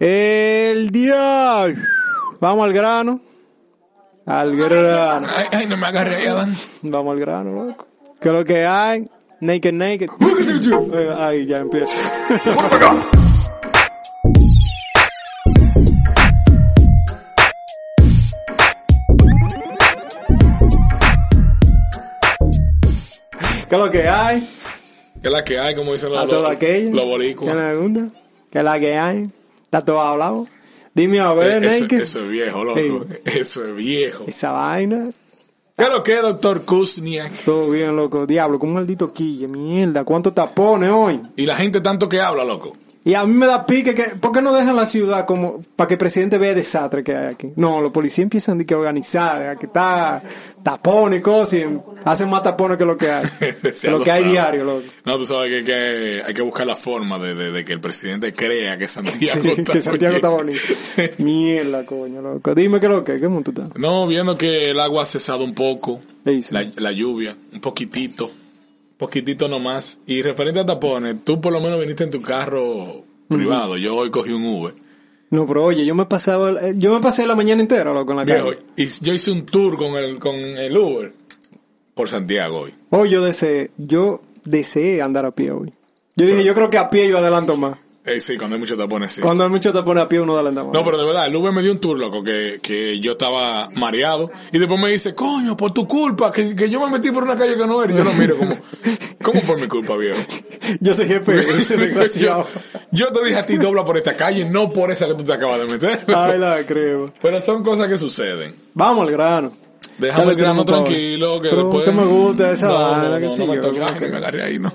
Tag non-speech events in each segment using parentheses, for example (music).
El día. Vamos al grano. Al grano. Ay, ay, no me agarré ahí, Adán. Vamos al grano, loco. ¿Qué es lo que hay? Naked, naked. Eh, Ahí ya empieza. ¿Qué es lo que hay? ¿Qué es la que hay? Como dicen A los, todo los, los ¿Qué boricuas. me pregunta? ¿Qué es la que hay? ¿Está todo hablado? Dime a Eh, ver, Eso, naked. eso es viejo, loco. Eso es viejo. Esa vaina. ¿Qué lo que doctor Kuzniak? Todo bien, loco. Diablo, con un maldito quille, mierda. ¿Cuánto tapones hoy? Y la gente tanto que habla, loco. Y a mí me da pique que, ¿por qué no dejan la ciudad como para que el presidente vea el desastre que hay aquí? No, los policías empiezan que organizar, que está tapones y cosas, y hacen más tapones que lo que hay. (laughs) Que lo que hay diario, loco. No, tú sabes que, que hay que buscar la forma de, de- de que el presidente crea que Santiago Sí, está que Santiago está bonito. Mierda, coño, loco. Dime qué es lo que, qué mundo tú estás. No, viendo que el agua ha cesado un poco, la, la lluvia, un poquitito, poquitito nomás. Y referente a tapones, tú por lo menos viniste en tu carro privado, yo hoy cogí un Uber. No, pero oye, yo me pasaba, el- yo me pasé la mañana entera, loco, en la Viejo, calle. y yo hice un tour con el, con el Uber por Santiago hoy. Hoy yo deseé, yo deseé andar a pie hoy. Yo dije, yo creo que a pie yo adelanto más. Eh, sí, cuando hay muchos tapones, sí. Cuando hay mucho tapones a pie uno adelanta más. No, pero de verdad, el Uber me dio un tour, loco, que, que yo estaba mareado. Y después me dice, coño, por tu culpa, que, que yo me metí por una calle que no era. Y yo lo miro como, (laughs) ¿cómo por mi culpa, viejo? Yo soy jefe, (laughs) ese yo, desgraciado. yo te dije a ti, dobla por esta calle, no por esa que tú te acabas de meter. (laughs) Ay, la creo. Pero son cosas que suceden. Vamos al grano. Déjame el grano tranquilo, que Pero después... que me gusta esa no, vaina, no, que no, sí, no me toques, que- me agarré ahí, no.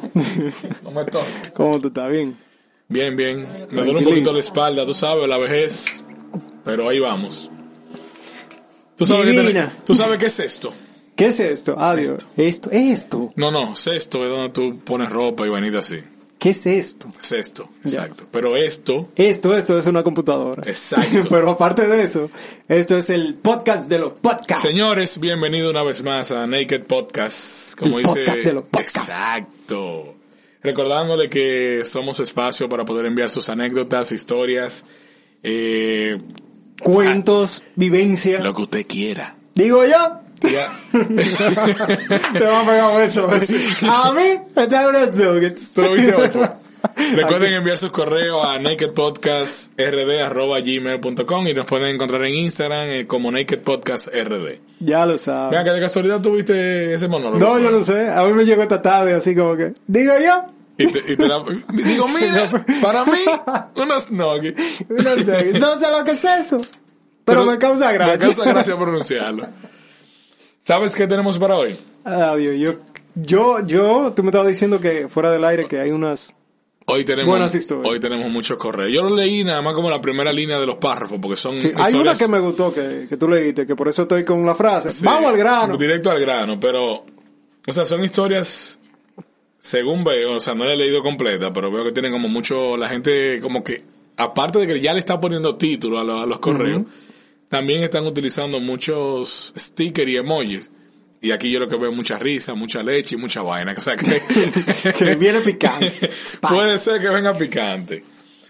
No me toques. ¿Cómo tú estás? Bien. Bien, bien. Me duele un poquito la espalda, tú sabes, la vejez. Pero ahí vamos. ¿Tú sabes, qué. ¿Tú sabes qué es esto? ¿Qué es esto? Adiós. Esto. Esto. No, no, cesto es donde tú pones ropa y vainita así. ¿Qué es esto? Ya. exacto. Pero esto, Esto, esto es una computadora. Exacto. (laughs) Pero aparte de eso, esto es el podcast de los podcasts. señores, bienvenido una vez más a Naked Podcast. Como El dice. podcast de los podcasts. Exacto. Recordándole que somos espacio para poder enviar sus anécdotas, historias, eh, Cuentos, vivencia. lo que usted quiera. Digo yo. Ya. (laughs) Te va a pegar eso. A mí me trae unos nuggets. ¿Tú lo viste? (laughs) Recuerden enviar sus correos a nakedpodcastrd.gmail.com y nos pueden encontrar en Instagram eh, como nakedpodcastrd. Ya lo sabes. Vean que de casualidad tuviste ese monólogo. No, yo no sé. A mí me llegó esta tarde así como que. Digo yo. Y te, y te la- digo, (laughs) mira, para mí, (laughs) unos nuggets. Unos nuggets. No sé lo que es eso. Pero, me causa gracia. Me causa gracia pronunciarlo. ¿Sabes qué tenemos para hoy? Adiós. Yo, yo, yo, tú me estabas diciendo que fuera del aire que hay unas. Hoy tenemos, Buenas historias. hoy tenemos muchos correos. Yo lo leí nada más como la primera línea de los párrafos, porque son Sí, hay una historias... que me gustó que, que tú leíste, que por eso estoy con la frase. Sí, Vamos al grano. Directo al grano, pero, o sea, son historias, según veo, o sea, no la he leído completa, pero veo que tienen como mucho, la gente como que, aparte de que ya le está poniendo título a, lo- a los correos, también están utilizando muchos stickers y emojis. Y aquí yo lo que veo es mucha risa, mucha leche y mucha vaina. O sea que, (laughs) Que viene picante. (laughs) Puede ser que venga picante.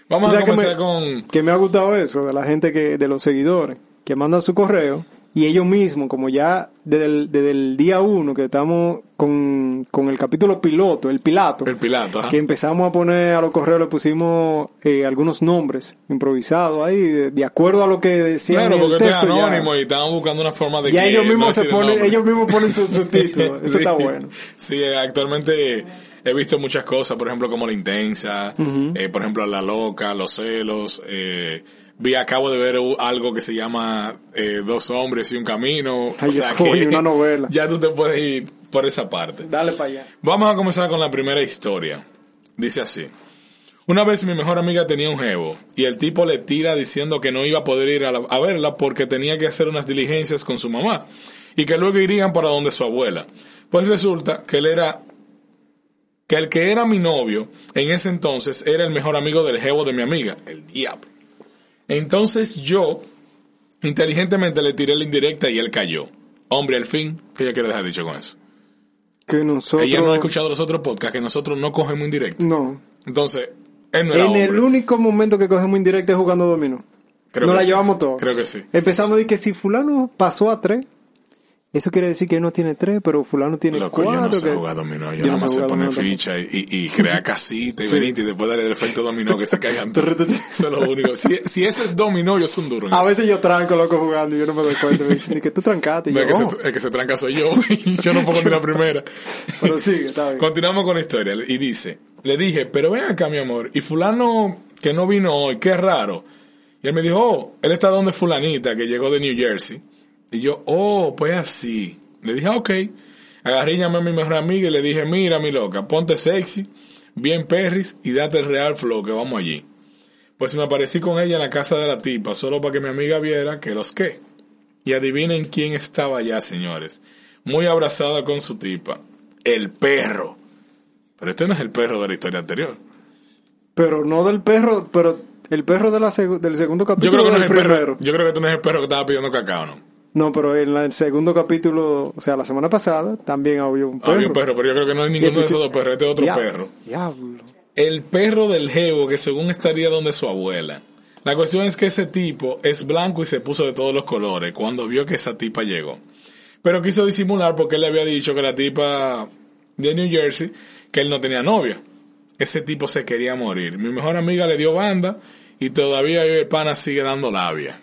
Vamos O sea, a que comenzar me- con... Que me ha gustado eso de la gente que, de los seguidores, que mandan su correo y ellos mismos, como ya desde el, desde el día uno que estamos con, con el capítulo piloto, el pilato, El pilato, ajá. que empezamos a poner a los correos, le pusimos eh, algunos nombres improvisados ahí, de, de acuerdo a lo que decían Claro, en porque el es texto. ya- anónimo y estaban buscando una forma de Ya que ellos no mismos se el ponen, ellos mismos ponen sus su títulos. (laughs) Eso Sí. está bueno. Sí, actualmente he visto muchas cosas, por ejemplo, como la intensa, eh, por ejemplo, la loca, los celos. Eh, vi, acabo de ver algo que se llama eh, Dos hombres y un camino. Ay, o sea (laughs) coño, que una novela. (laughs) ya tú te puedes ir por esa parte. Dale para allá. Vamos a comenzar con la primera historia. Dice así. Una vez mi mejor amiga tenía un jevo y el tipo le tira diciendo que no iba a poder ir a, la- a verla porque tenía que hacer unas diligencias con su mamá y que luego irían para donde su abuela. Pues resulta que él era que el que era mi novio en ese entonces era el mejor amigo del jevo de mi amiga, el diablo. Entonces yo inteligentemente le tiré la indirecta y él cayó. Hombre, al fin, ¿qué ella quiere dejar dicho con eso? Que nosotros... Ella no ha escuchado los otros podcasts, que nosotros no cogemos indirecta. No. Entonces, él no era En el único momento que cogemos indirecta es jugando dominó. Creo Nos la sí. llevamos todo. Creo que sí. Empezamos de que si fulano pasó a tres, eso quiere decir que él no tiene tres, pero fulano tiene Loco, cuatro. yo no sé que- jugar dominó. Yo, Yo nada no más sé poner ficha y, y, y (laughs) crear casita y venite y después darle el efecto dominó que se caigan (laughs) todos. Eso es lo único. Si, si ese es dominó, yo soy un duro. A eso. veces yo tranco loco jugando y yo no me doy cuenta. Me dicen que tú trancaste. Y yo, el, que "Oh". se, el que se tranca soy yo (laughs) y yo no pongo ni la primera. Pero sigue, está bien. Continuamos con la historia. Y dice, le dije, pero ven acá, mi amor. Y fulano que no vino hoy, qué raro. Y él me dijo, oh, él está donde fulanita que llegó de New Jersey. Y yo, oh, pues así. Le dije, ah, ok. Agarré y llamé a mi mejor amiga y le dije, mira, mi loca, ponte sexy, bien perris y date el real flow que vamos allí. Pues me aparecí con ella en la casa de la tipa, solo para que mi amiga viera que los qué. Y adivinen quién estaba allá, señores. Muy abrazada con su tipa. El perro. Pero este no es el perro de la historia anterior. Pero no del perro, pero el perro de la seg- del segundo Yo capítulo creo que no es el perro. Yo creo que tú no es el perro que estaba pidiendo cacao, ¿no? No, pero en la- el segundo capítulo, o sea, la semana pasada, también había un perro. Había un perro, pero yo creo que no es ninguno de esos dos perros. Este es otro Diablo, perro. Diablo. El perro del jevo que según estaría donde su abuela. La cuestión es que ese tipo es blanco y se puso de todos los colores cuando vio que esa tipa llegó. Pero quiso disimular porque él le había dicho que la tipa de New Jersey, que él no tenía novia. Ese tipo se quería morir. Mi mejor amiga le dio banda y todavía el pana sigue dando labia.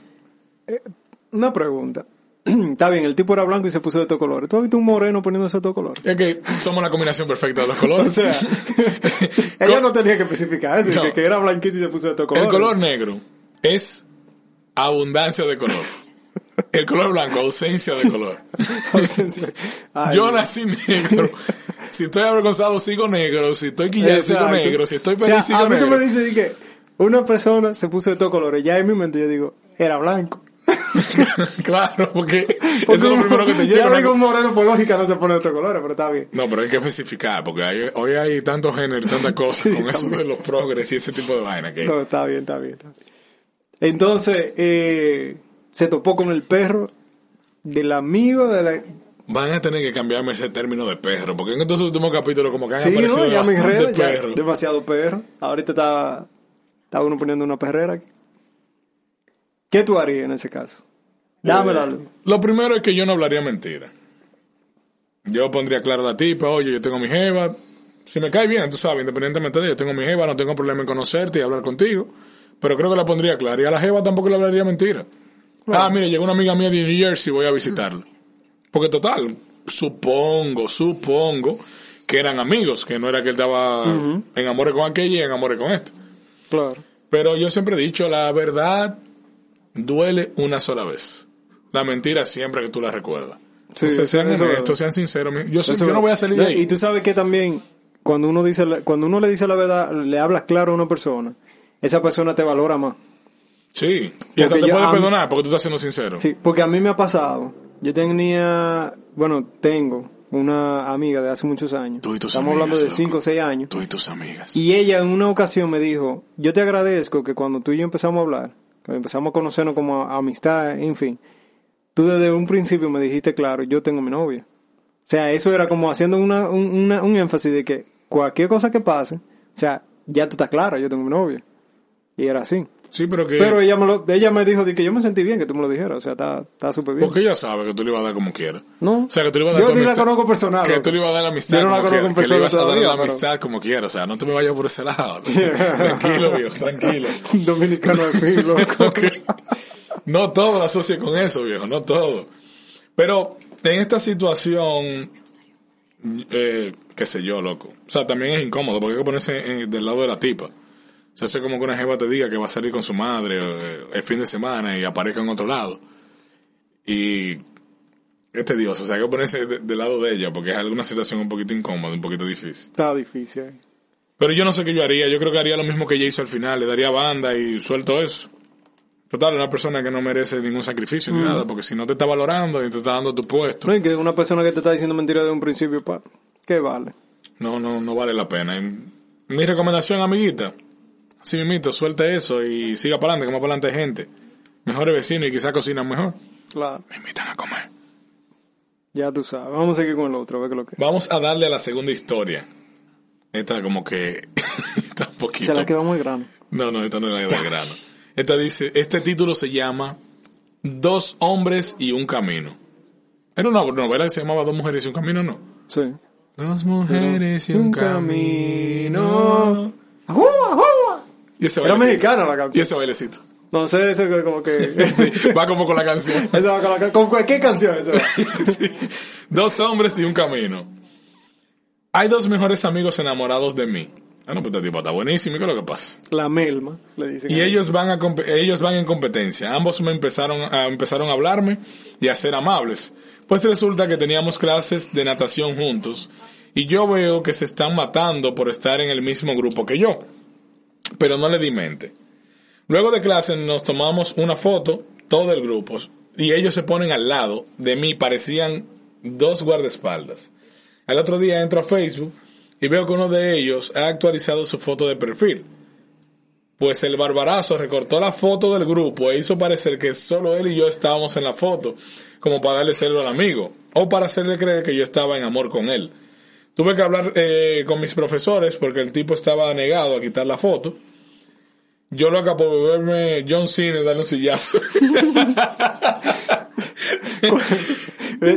Una pregunta. (clears throat) Está bien, el tipo era blanco y se puso de estos colores. ¿Tú has visto un moreno poniéndose de estos colores? Es que somos la combinación perfecta de los (laughs) O colores. sea, (laughs) ella no tenía que especificar eso, No. que, era blanquito y se puso de estos El colores. color negro es abundancia de color. El color blanco, ausencia de color. (laughs) Ay, Yo nací negro. Si estoy avergonzado, sigo negro. Si estoy quillado, sigo negro. Si estoy O feliz, sea, sigo a mí negro. me dice di que una persona se puso de estos colores, ya en mi mente yo digo, era blanco. (laughs) claro, porque, Porque (laughs) eso es lo primero que te llega. Ya digo, un moreno por lógica no se pone de estos colores, pero está bien. No, pero hay que especificar, porque hay- hoy hay tantos géneros, tantas (laughs) cosas con eso de los progres y ese tipo de vaina que... No, está bien, está bien, está bien. Entonces, eh, se topó con el perro del amigo de la... Van a tener que cambiarme ese término de perro, porque en estos últimos capítulos como que han Sí, aparecido ¿no? Ya bastante enredo, ya, perros. demasiado perro. Ahorita está, está uno poniendo una perrera aquí. ¿Qué tú harías en ese caso? Dámela. Eh, Lo primero es que yo no hablaría mentira. Yo pondría claro a la tipa, oye, yo tengo mi jeva. Si me cae bien, tú sabes, independientemente de yo tengo mi jeva, no tengo problema en conocerte y hablar contigo. Pero creo que la pondría clara. Y a la jeva tampoco le hablaría mentira. Ah, mire, llegó una amiga mía de New Jersey, voy a visitarla. Porque total, supongo, supongo que eran amigos, que no era que él estaba en amores con aquella y en amores con este. Claro. Pero yo siempre he dicho, la verdad duele una sola vez. La mentira siempre que tú la recuerdas. Sí, Entonces, sean honestos, sean sinceros. Yo, sé- Eso- yo no voy a salir de ahí. Y tú sabes que también, cuando uno dice, cuando uno le dice la verdad, le hablas claro a una persona, esa persona te valora más. Sí. Y hasta te puede perdonar porque tú estás siendo sincero. Sí, porque a mí me ha pasado. Yo tenía, bueno, tengo una amiga de hace muchos años. Tú y tus Estamos amigas, hablando de loco. 5 o 6 años. Tú y tus amigas. Y ella en una ocasión me dijo, yo te agradezco que cuando tú y yo empezamos a hablar, empezamos a conocernos como amistad, en fin, tú desde un principio me dijiste claro, yo tengo mi novia. O sea, eso era como haciendo una, un, una- un énfasis de que cualquier cosa que pase, o sea, ya tú estás clara, yo tengo mi novia. Y era así. Sí, pero que... Pero ella me, lo, ella me dijo de que yo me sentí bien que tú me lo dijeras, o sea, está súper bien. Porque ella sabe que tú le ibas a dar como quieras. ¿No? O sea, que tú le ibas a dar Yo ni la conozco personal, Que tú le ibas a dar la amistad Yo no la como conozco Que le ibas a dar la amistad como quieras. O sea, no te me vayas por ese lado. (laughs) tranquilo, viejo, tranquilo. (laughs) Dominicano de fin, loco. (laughs) No todo lo asocia con eso, viejo, no todo. Pero en esta situación, eh, qué sé yo, loco. O sea, también es incómodo porque hay que ponerse en- del lado de la tipa. O sea, eso es como que una jeva te diga que va a salir con su madre eh, el fin de semana y aparezca en otro lado. Y es tedioso, o sea, hay que ponerse de- del lado de ella porque es alguna situación un poquito incómoda, un poquito difícil. Está difícil. eh. Pero yo no sé qué yo haría. Yo creo que haría lo mismo que ella hizo al final. Le daría banda y suelto eso. Total, una persona que no merece ningún sacrificio ni nada, porque si no te está valorando y te está dando tu puesto, No, y que una persona que te está diciendo mentira de un principio, pa, ¿qué vale? no, no, no vale la pena. Y mi recomendación, amiguita, así mismito, suelte eso y siga para adelante, como para adelante hay gente. Mejores vecinos y quizás cocinan mejor. Claro, Me invitan a comer. ya tú sabes. Vamos a seguir con el otro, a ver lo que Vamos a darle a la segunda historia. Esta como que (laughs) está un poquito... Se la quedó muy grande. No, no, esta no es la del grano. Esta dice, este título se llama Dos hombres y un camino. Era una novela que se llamaba Dos mujeres y un camino, ¿no? Sí. Dos mujeres y un, camino. ¡Ajú, ajú! Y ese Era mexicana la Y canción. ese bailecito. No sé, eso es como que... (laughs) Sí, va como con la canción. (laughs) Eso va con, la- con cualquier canción, eso. (laughs) Sí. Dos hombres y un camino. Hay dos mejores amigos enamorados de mí. Ah, no, pues este tipo está buenísimo. ¿Y qué es lo que pasa? La melma, le dicen. Y ellos van a ellos van en competencia. Ambos me empezaron a empezaron a hablarme y a ser amables. Pues resulta que teníamos clases de natación juntos y yo veo que se están matando por estar en el mismo grupo que yo. Pero no le di mente. Luego de clase nos tomamos una foto, todo el grupo, y ellos se ponen al lado de mí, parecían dos guardaespaldas. Al otro día entro a Facebook y veo que uno de ellos ha actualizado su foto de perfil. Pues el barbarazo recortó la foto del grupo e hizo parecer que solo él y yo estábamos en la foto, como para darle celo al amigo, o para hacerle creer que yo estaba en amor con él. Tuve que hablar eh, con mis profesores porque el tipo estaba negado a quitar la foto. Yo loca por verme John Cena y darle un sillazo. (laughs)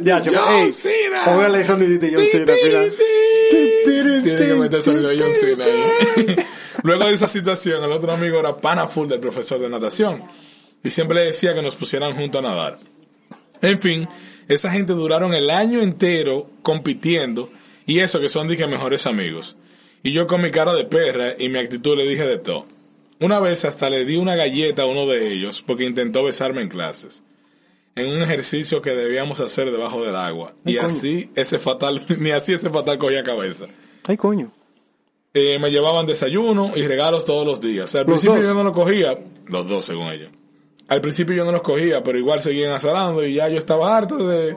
Ya, chico, John Cena. Póngale sonidito de John Cena al final. Tiene que meter sonido de John Cena ahí. Luego de esa situación, el otro amigo era pana full del profesor de natación. Y siempre le decía que nos pusieran juntos a nadar. En fin, esa gente duraron el año entero compitiendo. Y eso que son dije mejores amigos. Y yo con mi cara de perra y mi actitud le dije de todo. Una vez hasta le di una galleta a uno de ellos porque intentó besarme en clases. En un ejercicio que debíamos hacer debajo del agua. Y coño. así ese fatal, (laughs) ni así ese fatal cogía cabeza. Ay, coño. Eh, me llevaban desayuno y regalos todos los días. O sea, al ¿Los principio dos? yo no los cogía, los dos según ellos. Al principio yo no los cogía, pero igual seguían azarando y ya yo estaba harto de,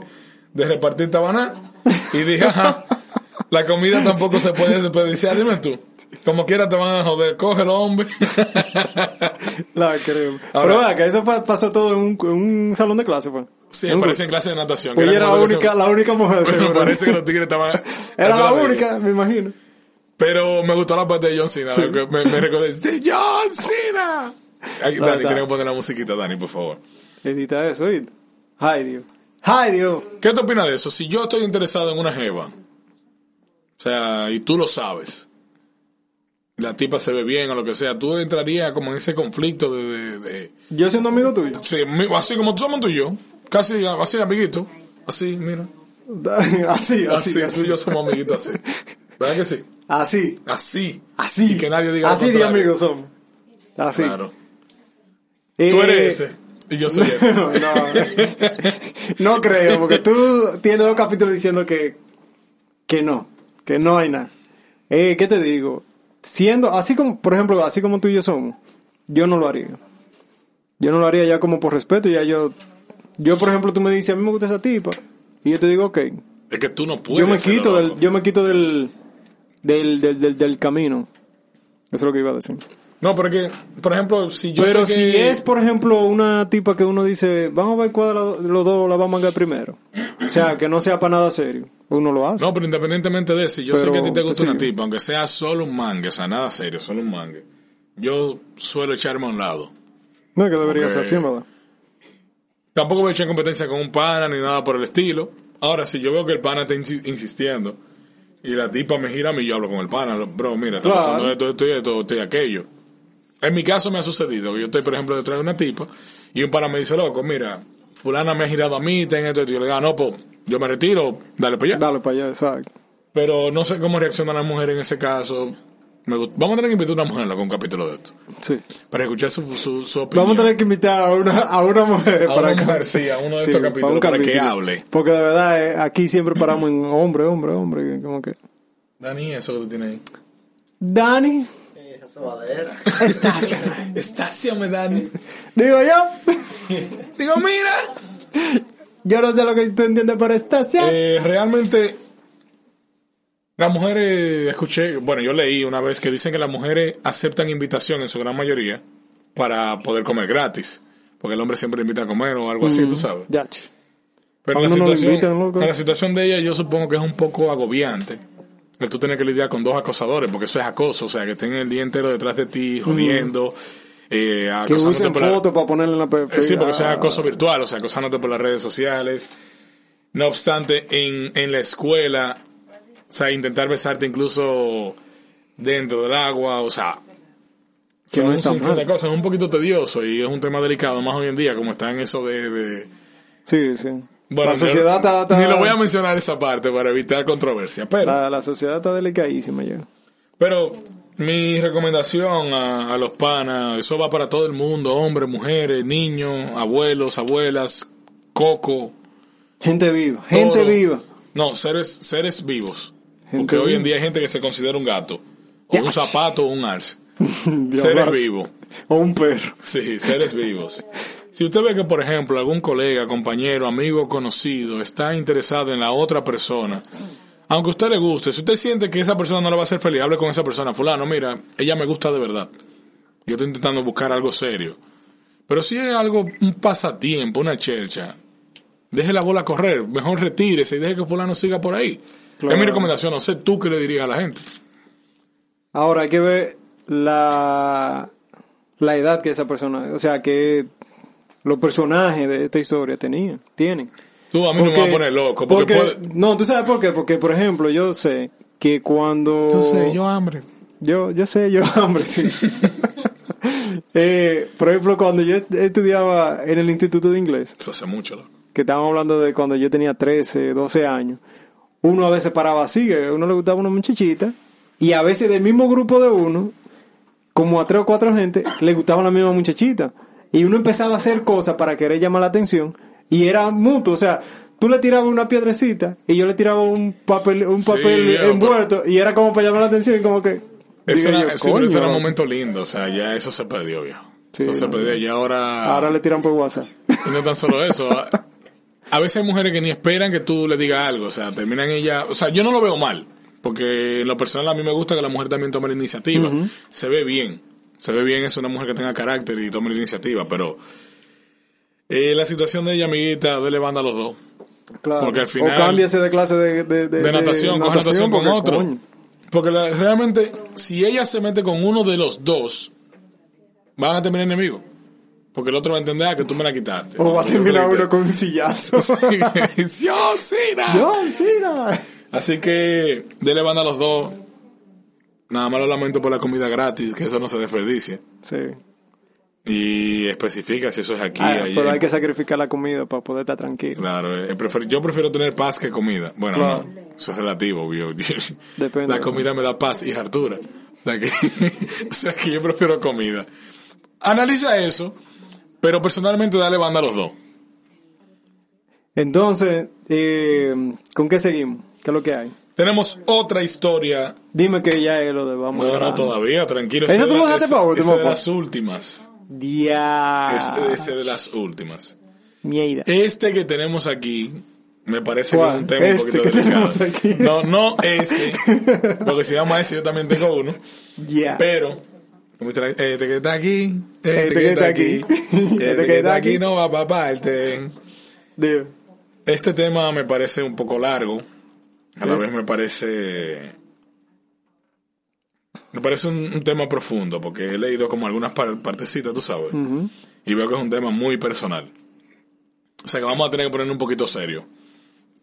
de repartir tabaná. Y dije, ajá, la comida tampoco se puede desperdiciar, dime tú. Como quiera te van a joder, cógelo, hombre. (laughs) La creo. Ahora- Pero eso pa- pasó todo en un, en un salón de clase, fue. Sí, En parece en clase de natación. Pues era la única, la única mujer, (laughs) seguro. parece que los tigres estaban... (laughs) Era la única, me imagino. Pero me gustó la parte de John Cena. Sí. Me, me recordé. ¡Sí, John Cena! No, Dani, tenemos que poner la musiquita, Dani, por favor. Edita eso, ¿oíste? Ay, Dios. Ay, Dios. ¿Qué te opinas de eso? Si yo estoy interesado en una jeva, o sea, y tú lo sabes, la tipa se ve bien o lo que sea, tú entrarías como en ese conflicto de... de, de- Yo siendo amigo tuyo. sí, así como tú somos tú y yo, casi así, amiguito, así, mira. Así, (laughs) así, Así, así. tú y yo somos amiguitos así. ¿Verdad que sí? Así, Así. así. Y que nadie diga Así de amigos somos. Así. Claro. Eh, Tú eres ese y yo soy (laughs) él. no, no creo, porque tú tienes dos capítulos diciendo que, que no, que no hay nada. Eh, ¿Qué te digo? Siendo, así como, por ejemplo, así como tú y yo somos, yo no lo haría. Yo no lo haría ya como por respeto, ya yo, yo por ejemplo, tú me dices, a mí me gusta esa tipa, y yo te digo, ok, Es que tú no puedes. yo me quito del, yo me quito del, del, del, del, del camino. Eso es lo que iba a decir. No, porque, por ejemplo, si yo Pero sé si que... es, por ejemplo, una tipa que uno dice, vamos a ver cuál de los dos la vamos a mangar primero. O sea, que no sea para nada serio. Uno lo hace. No, pero independientemente de eso, yo sé que a ti te gusta sí. una tipa, aunque sea solo un mangue, o sea, nada serio, solo un mangue. Yo suelo echarme a un lado. No que debería ser así, ¿verdad? Tampoco me eché en competencia con un pana ni nada por el estilo. Ahora, si yo veo que el pana está insi- insistiendo y la tipa me gira a mí, yo hablo con el pana. Bro, mira, está Claro. pasando esto, esto y esto, esto y aquello. En mi caso me ha sucedido que yo estoy, por ejemplo, detrás de una tipa y un pana me dice, loco, mira, fulana me ha girado a mí, ten esto, y yo le digo, ah, no, pues yo me retiro, dale para allá. Dale para allá, exacto. Pero no sé cómo reacciona la mujer en ese caso. Me Vamos a tener que invitar a una mujer a un capítulo de esto. Sí. Para escuchar su, su, su opinión. Vamos a tener que invitar a una, a una mujer A para una acá. mujer, sí, a uno de Sí, estos capítulos que hable. Porque de verdad, eh, aquí siempre paramos en hombre, hombre, hombre. Como que. Dani, eso que tú tienes ahí. Dani. Estacia. Estacia (laughs) me dan. Digo yo. (laughs) Digo, mira. Yo no sé lo que tú entiendes por estacia. Eh, realmente, las mujeres, escuché, bueno, yo leí una vez que dicen que las mujeres aceptan invitación en su gran mayoría para poder comer gratis. Porque el hombre siempre invita a comer o algo así, tú sabes. Ya. Pero la no situación, invitan, la situación de ella yo supongo que es un poco agobiante. El tú tienes que lidiar con dos acosadores, porque eso es acoso, o sea, que estén el día entero detrás de ti, jodiendo, eh, Que usen fotos para ponerle en la Eh, perfil. Sí, porque eso es Ah, acoso virtual, o sea, acosándote por las redes sociales. No obstante, en, en la escuela, o sea, intentar besarte incluso dentro del agua, o sea, Que no sinfín mal. de cosas, es un poquito tedioso y es un tema delicado, más hoy en día, como está en eso de... de- Sí, sí. Bueno, la sociedad ni- está, está- Ni lo voy a mencionar esa parte para evitar controversia, pero... la, la sociedad está delicadísima ya. Pero mi recomendación a, a los panas, eso va para todo el mundo, hombres, mujeres, niños, abuelos, abuelas, coco, Gente viva, gente viva. No, seres, seres vivos. Gente Porque hoy en día hay gente que se considera un gato, o un zapato, o un arce. (laughs) Dios, seres vivos. O un perro. Sí, seres vivos. (laughs) Si usted ve que, por ejemplo, algún colega, compañero, amigo, conocido está interesado en la otra persona, aunque a usted le guste, si usted siente que esa persona no le va a hacer feliz, hable con esa persona. Fulano, mira, ella me gusta de verdad. Yo estoy intentando buscar algo serio. Pero si es algo, un pasatiempo, una chercha, deje la bola correr. Mejor retírese y deje que fulano siga por ahí. Claro. Es mi recomendación. No sé tú qué le dirías a la gente. Ahora hay que ver la, la edad que esa persona, o sea, que los personajes de esta historia tenían, tienen. Tú a mí no me vas a poner loco. Porque, puede... No, tú sabes por qué, porque por ejemplo yo sé que cuando... Tú sé, yo hambre. Yo, yo sé, yo, (laughs) hombre, sí. (laughs) eh, por ejemplo, cuando yo est- estudiaba en el Instituto de Inglés, Eso hace mucho, loco. que estábamos hablando de cuando yo tenía 13, 12 años, uno a veces paraba así, que a uno le gustaba una muchachita, y a veces del mismo grupo de uno, como a tres o cuatro gente, le gustaba la misma muchachita. Y uno empezaba a hacer cosas para querer llamar la atención, y era mutuo, o sea, tú le tirabas una piedrecita, y yo le tiraba un papel, un papel envuelto, y era como para llamar la atención, y como que... Eso digo era, yo, sí, pero ese era un momento lindo, o sea, ya eso se perdió, viejo. Sí, eso se perdió, y ahora... Ahora le tiran por WhatsApp. Y no tan solo eso. A, a veces hay mujeres que ni esperan que tú le digas algo, o sea, terminan ella... O sea, yo no lo veo mal, porque en lo personal a mí me gusta que la mujer también tome la iniciativa. Se ve bien, se ve bien es una mujer que tenga carácter y tome la iniciativa, pero... eh, la situación de ella, amiguita, dele banda a los dos. Claro. Porque al final- O cámbiase de clase de, de, de natación, coge natación con otro. coño. Porque la- realmente, si ella se mete con uno de los dos, van a terminar enemigos. Porque el otro va a entender ah, que tú me la quitaste. O va a terminar uno con un sillazo. (laughs) (laughs) Yo, sí, na. Yo, sí, no. Así que, dele banda a los dos. Nada más lo lamento por la comida gratis, que eso no se desperdicie. Sí. Y especifica si eso es aquí, Ah, pero hay que sacrificar la comida para poder estar tranquilo. Claro, eh, yo prefiero tener paz que comida. Bueno, Claro. no, eso es relativo, obvio. (laughs) Depende. La comida me da paz y hartura. O sea, que, (laughs) o sea que yo prefiero comida. Analiza eso, pero personalmente dale banda a los dos. Entonces, eh, ¿con qué seguimos? ¿Qué es lo que hay? Tenemos otra historia. Dime que ya es lo de vamos No, no, grabando. todavía, tranquilo. ¿Eso Ese tú dejaste para último, ese de las últimas. Ya. Ese, ese de las últimas. Mierda. Este que tenemos aquí me parece que ¿Cuál? es un tema Este un poquito que delicado. aquí. No, no ese, porque se llama ese, yo también tengo uno. Ya. Pero, este que está aquí, este, Este que está aquí, (laughs) este que está aquí aquí. no va para parte. Este tema me parece un poco largo, a la vez me parece... Me parece un, un tema profundo, porque he leído como algunas par- partecitas, tú sabes, y veo que es un tema muy personal. O sea que vamos a tener que poner un poquito serio.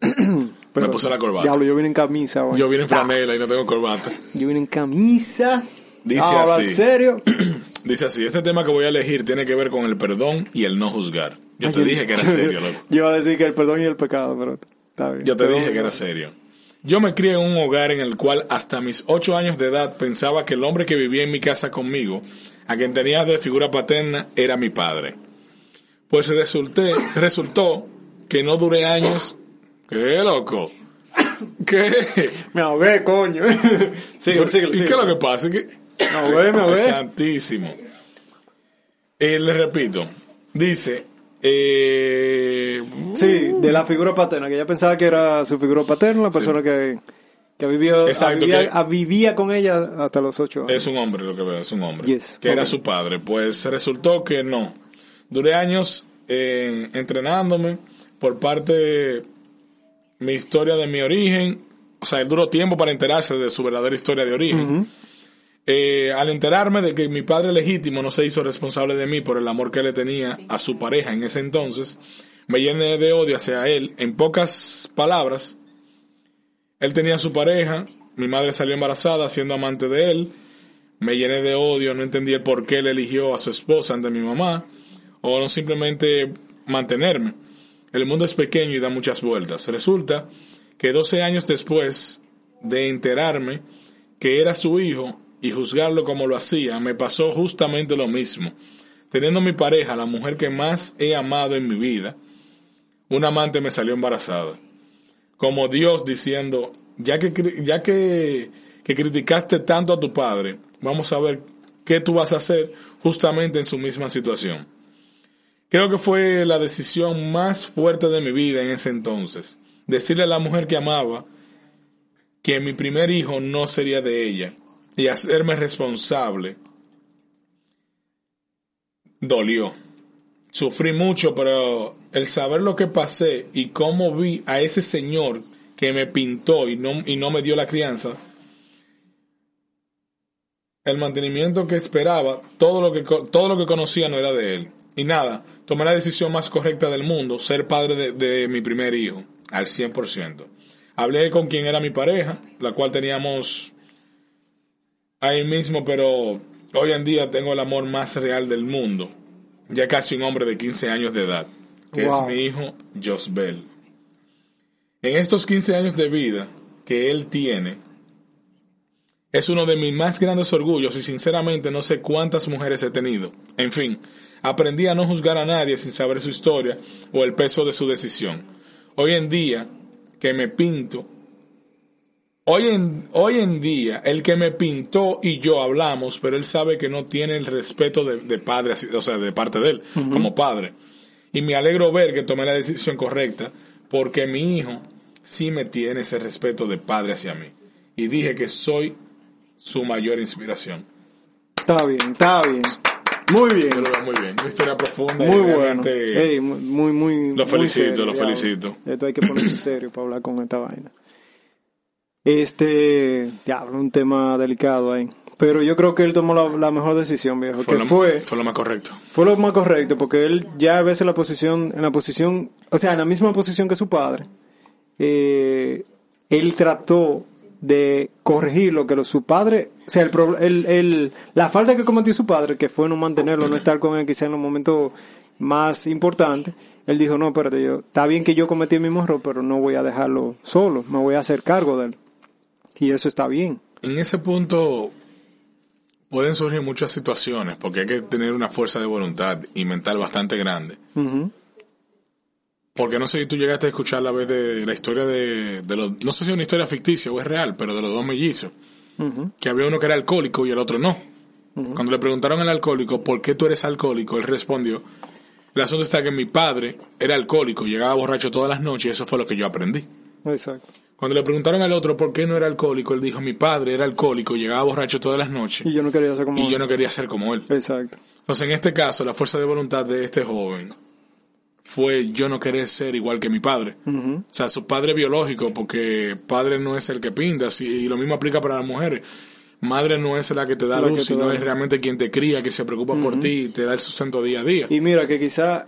(clears throat) me puse la corbata. Diablo, yo vine en camisa. Yo vine en franela y no tengo corbata. Yo vine en camisa. Dice así. serio? (clears throat) Dice así, este tema que voy a elegir tiene que ver con el perdón y el no juzgar. Yo te dije que era (laughs) serio, loco. Yo iba a decir que el perdón y el pecado, pero está bien. Yo te Perdón. dije que era serio. Yo me crié en un hogar en el cual hasta mis ocho años de edad pensaba que el hombre que vivía en mi casa conmigo, a quien tenía de figura paterna, era mi padre. Pues resulté, resultó que no duré años, qué loco, ¿Qué? Me ahogué, coño. (laughs) sigue, Pero, sigue, ¿Y qué es lo que pasa? Que, Me ahogué, me ahogué. Santísimo. Eh, le repito, dice, eh, Sí, de la figura paterna, que ella pensaba que era su figura paterna, la persona que, que vivió, Exacto, vivía, que- vivía con ella hasta los ocho años. es un hombre lo que veo, es un hombre. Yes, que era su padre. Pues resultó que no. Duré años eh, entrenándome por parte mi historia de mi origen. O sea, él duró tiempo para enterarse de su verdadera historia de origen. Eh, al enterarme de que mi padre legítimo no se hizo responsable de mí por el amor que le tenía a su pareja en ese entonces, me llené de odio hacia él. En pocas palabras, él tenía a su pareja, mi madre salió embarazada siendo amante de él, me llené de odio, no entendí el por qué él eligió a su esposa ante mi mamá, o no simplemente mantenerme. El mundo es pequeño y da muchas vueltas. Resulta que 12 años después de enterarme que era su hijo y juzgarlo como lo hacía, me pasó justamente lo mismo. Teniendo mi pareja, la mujer que más he amado en mi vida, un amante me salió embarazada. Como Dios diciendo, ya que, ya que, que criticaste tanto a tu padre, vamos a ver qué tú vas a hacer justamente en su misma situación. Creo que fue la decisión más fuerte de mi vida en ese entonces. Decirle a la mujer que amaba que mi primer hijo no sería de ella y hacerme responsable dolió. Sufrí mucho, pero el saber lo que pasé y cómo vi a ese señor que me pintó y no, y no me dio la crianza, el mantenimiento que esperaba, todo lo que, todo lo que conocía no era de él. Y nada, tomé la decisión más correcta del mundo, ser padre de, de mi primer hijo, al 100%. Hablé con quien era mi pareja, la cual teníamos ahí mismo, pero hoy en día tengo el amor más real del mundo. Ya casi un hombre de 15 años de edad, que Wow. es mi hijo Josbel. En estos 15 años de vida que él tiene, es uno de mis más grandes orgullos y sinceramente no sé cuántas mujeres he tenido. En fin, aprendí a no juzgar a nadie sin saber su historia o el peso de su decisión. Hoy en día, que me pinto, hoy en, hoy en día, el que me pintó y yo hablamos, pero él sabe que no tiene el respeto de, de padre, o sea, de parte de él, como padre. Y me alegro ver que tomé la decisión correcta, porque mi hijo sí me tiene ese respeto de padre hacia mí. Y dije que soy su mayor inspiración. Está bien, está bien. Muy bien. Yo lo veo muy bien. Una historia profunda y Muy bueno. muy, muy. Lo muy felicito, serio, lo felicito. Esto hay que ponerse serio para hablar con esta vaina. Este, ya, un tema delicado ahí. Pero yo creo que él tomó la, la mejor decisión, viejo. fue, que lo, fue, fue lo más correcto. fue lo más correcto, porque él ya a veces la posición, en la posición, o sea, en la misma posición que su padre, eh, él trató de corregir lo que lo, su padre, o sea, el, el, el- la falta que cometió su padre, que fue no mantenerlo, no estar con él quizá en los momentos más importantes, él dijo, no, espérate, yo, está bien que yo cometí el mismo error, pero no voy a dejarlo solo, me voy a hacer cargo de él. Y eso está bien. En ese punto pueden surgir muchas situaciones porque hay que tener una fuerza de voluntad y mental bastante grande. Porque no sé si tú llegaste a escuchar la vez de la historia de, de los, no sé si es una historia ficticia o es real, pero de los dos mellizos. Que había uno que era alcohólico y el otro no. Cuando le preguntaron al alcohólico por qué tú eres alcohólico, él respondió, el asunto está que mi padre era alcohólico, llegaba borracho todas las noches y eso fue lo que yo aprendí. Exacto. Cuando le preguntaron al otro por qué no era alcohólico, él dijo, mi padre era alcohólico, llegaba borracho todas las noches Y yo no quería ser como y yo no quería ser como él. Exacto. Entonces, en este caso, la fuerza de voluntad de este joven fue yo no querer ser igual que mi padre. O sea, su padre biológico, porque padre no es el que pinta, y lo mismo aplica para las mujeres. Madre no es la que te da La que luz, sino da- es realmente quien te cría, que se preocupa por ti y te da el sustento día a día. Y mira que quizá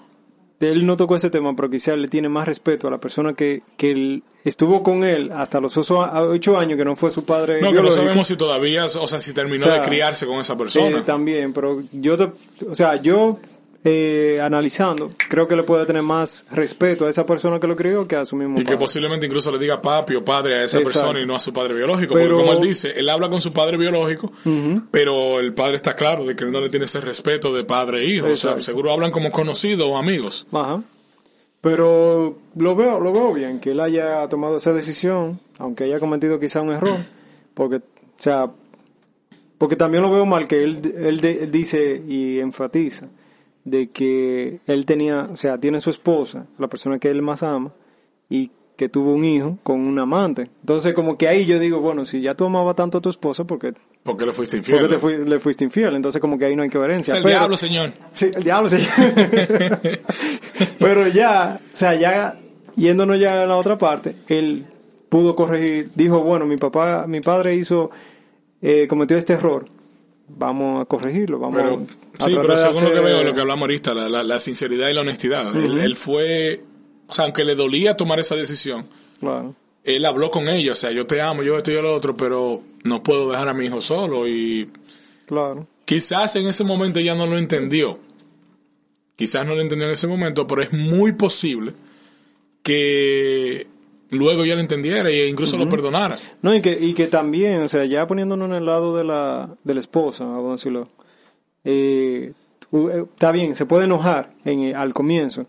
él no tocó ese tema, pero quizá le tiene más respeto a la persona que, que él estuvo con él hasta los ocho, años, que no fue su padre. no, que no biológico. sabemos si todavía, o sea, si terminó O sea, de criarse con esa persona. también, pero yo, te- o sea, yo eh, analizando, creo que le puede tener más respeto a esa persona que lo crió que a su mismo y que posiblemente incluso le diga papi o padre a esa Exacto. persona y no a su padre biológico. Pero- Porque como él dice, él habla con su padre biológico, pero el padre está claro de que él no le tiene ese respeto de padre e hijo. O sea, seguro hablan como conocidos o amigos. Ajá. Pero lo veo, lo veo bien, que él haya tomado esa decisión, aunque haya cometido quizá un error, porque, o sea, porque también lo veo mal que él, él dice y enfatiza de que él tenía, o sea, tiene su esposa, la persona que él más ama, y que tuvo un hijo con un amante. Entonces, como que ahí yo digo, bueno, si ya tú amabas tanto a tu esposa, porque ¿Por qué le fuiste infiel? porque te fui- le fuiste infiel? Entonces, como que ahí no hay Es coherencia. el Pero- diablo, señor. Sí, el diablo, sí. (laughs) Pero ya, o sea, ya yéndonos ya a la otra parte, él pudo corregir, dijo, bueno, mi papá, mi padre hizo, eh, cometió este error, vamos a corregirlo, vamos Pero, a sí, pero según lo que veo, lo que hablamos ahorita, la, la- la sinceridad y la honestidad. él, él fue, o sea, aunque le dolía tomar esa decisión, Claro, él habló con ella, o sea, yo te amo, yo esto y lo otro, pero no puedo dejar a mi hijo solo y claro. quizás en ese momento ella no lo entendió. Quizás no lo entendió en ese momento, pero es muy posible que luego ya lo entendiera e incluso lo perdonara. No, y que, y que también, o sea, ya poniéndonos en el lado de la, de la esposa, vamos a decirlo, eh, eh, está bien, se puede enojar en, eh, al comienzo,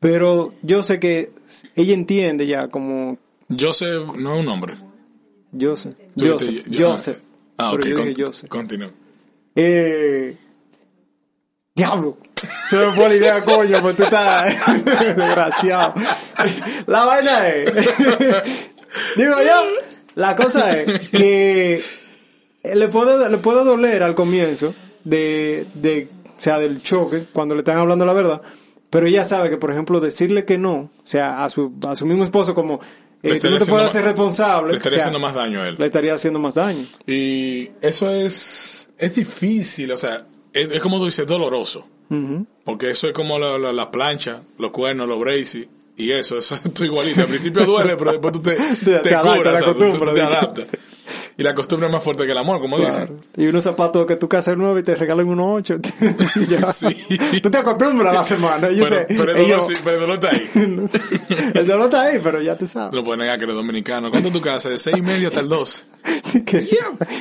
pero yo sé que ella entiende ya como, Joseph no es un hombre. yo sé, yo sé, yo- yo sé, Ah, ok, yo dije yo sé. continúa. Eh, diablo, se me fue la idea, coño, pues tú estás (laughs) desgraciado. La vaina es, (laughs) digo yo, la cosa es que le puede, le puede doler al comienzo de, de, o sea, del choque, cuando le están hablando la verdad, pero ella sabe que, por ejemplo, decirle que no, o sea, a su, a su mismo esposo como, eh, tú no te puedes hacer responsable, Le estaría o sea, haciendo más daño a él. le estaría haciendo más daño. Y eso es, es difícil, o sea, es, es como tú dices, doloroso. Porque eso es como la, la, la plancha, los cuernos, los braces y eso, eso es tú igualito. Al principio duele, pero después tú te, (laughs) te, te curas, te o sea, tú- tú acostumbras, te adaptas. Y la costumbre es más fuerte que el amor, como dicen. Claro. Y unos zapatos que tú casas nuevo y te regalan unos ocho. (laughs) Sí. Tú te acostumbras a la semana. Yo sé, pero, el dolor, sí, pero el dolor está ahí. (laughs) el dolor está ahí, pero ya te sabes. No puedes negar que eres dominicano. ¿Cuánto tu casa? De seis y medio hasta el dos. Que-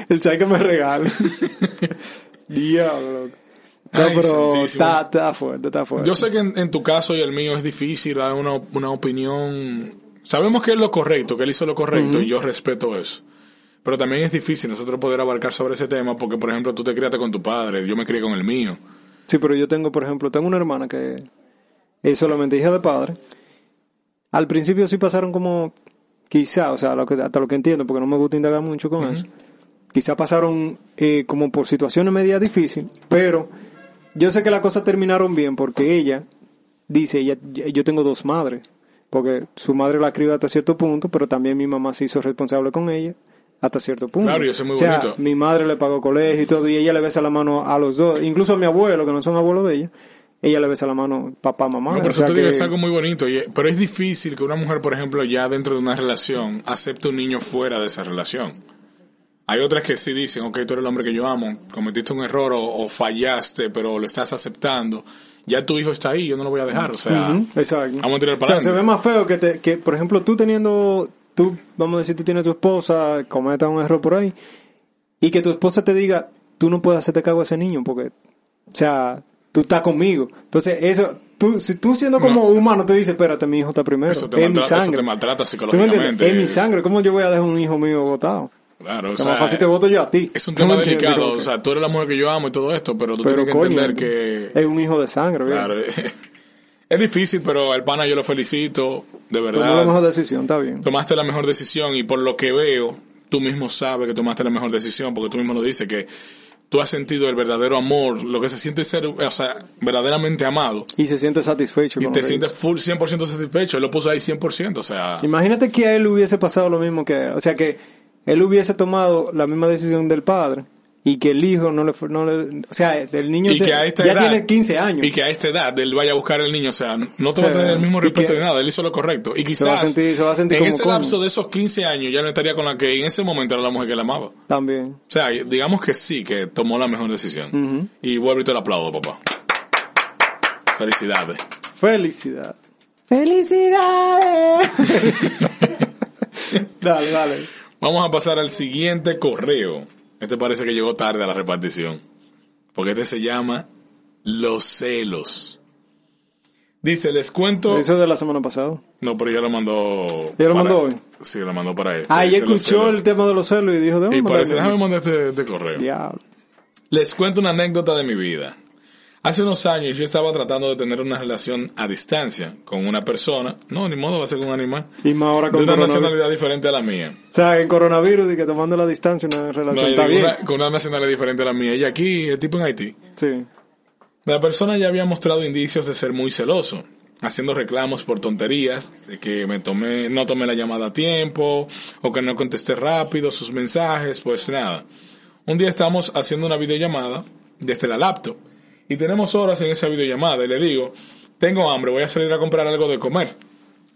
el chai que me regala. (laughs) Diablo. No, pero está, está fuerte, está fuerte. Yo sé que en, en tu caso y el mío es difícil dar una, una opinión. Sabemos que es lo correcto, que él hizo lo correcto y yo respeto eso. Pero también es difícil nosotros poder abarcar sobre ese tema porque, por ejemplo, tú te criaste con tu padre, yo me crié con el mío. Sí, pero yo tengo, por ejemplo, tengo una hermana que es solamente hija de padre. Al principio sí pasaron como, quizá, o sea, lo que, hasta lo que entiendo, porque no me gusta indagar mucho con eso. Quizá pasaron eh, como por situaciones media difíciles, pero yo sé que las cosas terminaron bien porque ella dice, ella, yo tengo dos madres, porque su madre la crió hasta cierto punto, pero también mi mamá se hizo responsable con ella hasta cierto punto. Claro, y eso es muy o sea, bonito. mi madre le pagó colegio y todo, y ella le besa la mano a los dos, incluso a mi abuelo, que no son abuelos de ella, ella le besa la mano papá, mamá. No, por o eso sea te digo, que- es algo muy bonito. y- pero es difícil que una mujer, por ejemplo, ya dentro de una relación, acepte un niño fuera de esa relación. Hay otras que sí dicen, ok, tú eres el hombre que yo amo, cometiste un error o, o fallaste, pero lo estás aceptando. Ya tu hijo está ahí, yo no lo voy a dejar. O sea, exacto. vamos a tirar O para sea, se ve más feo que, te, que, por ejemplo, tú teniendo, tú, vamos a decir, tú tienes tu esposa, cometa un error por ahí, y que tu esposa te diga, tú no puedes hacerte cargo de ese niño, porque, o sea, tú estás conmigo. Entonces, eso, tú, si tú siendo como humano te dices, espérate, mi hijo está primero, Eso te, es mi maltrata, eso sangre. te maltrata psicológicamente. Es mi sangre, ¿cómo yo voy a dejar un hijo mío botado? Claro, o sea, fácil te voto yo a ti. es un ¿Tú me tema delicado. O sea, tú eres la mujer que yo amo y todo esto, pero tú pero tienes que coño, entender que... es un hijo de sangre, ¿verdad? Claro, es difícil, pero al pana yo lo felicito, de Tomó la verdad. mejor decisión, está bien. Tomaste la mejor decisión y por lo que veo, tú mismo sabes que tomaste la mejor decisión, porque tú mismo lo dices, que tú has sentido el verdadero amor, lo que se siente ser, o sea, verdaderamente amado. Y se siente satisfecho. Y con te lo sientes full 100% satisfecho. Él lo puso ahí 100%, o sea... Imagínate que a él hubiese pasado lo mismo que a él. O sea, que él hubiese tomado la misma decisión del padre y que el hijo no le... fue- No le o sea, el niño Y te- que a esta ya edad... tiene 15 años. Y que a esta edad él vaya a buscar el niño, o sea, no te O va a tener el mismo respeto que- ni nada, él hizo lo correcto. Y Se va a quizás sentir- se va a sentir en como ese lapso de esos 15 años ya no estaría con la que en ese momento era la mujer que la amaba. También. O sea, digamos que sí, que tomó la mejor decisión. Y vuelvo y te lo aplaudo, papá. Felicidades. Felicidad. ¡Felicidades! (laughs) dale, dale. Vamos a pasar al siguiente correo. Este parece que llegó tarde a la repartición. Porque este se llama Los celos. Dice, les cuento... Eso de la semana pasada. No, pero ya lo mandó... ¿Ya lo para- mandó hoy? Sí, lo mandó para este. Ah, ya escuchó el tema de los celos y dijo, déjame Y mandarle. déjame mandar este, este correo. Diablo. Les cuento una anécdota de mi vida. Hace unos años yo estaba tratando de tener una relación a distancia con una persona. No, ni modo, va a ser con un animal. Y más ahora De una nacionalidad diferente a la mía. O sea, en coronavirus y que tomando la distancia una No, relación y está con, bien. una, con una nacionalidad diferente a la mía. Ella aquí, el tipo en Haití. Sí. La persona ya había mostrado indicios de ser muy celoso, haciendo reclamos por tonterías, de que me tomé, no tomé la llamada a tiempo, o que no contesté rápido sus mensajes, pues nada. Un día estamos haciendo una videollamada desde la laptop, y tenemos horas en esa videollamada, y le digo, tengo hambre, voy a salir a comprar algo de comer.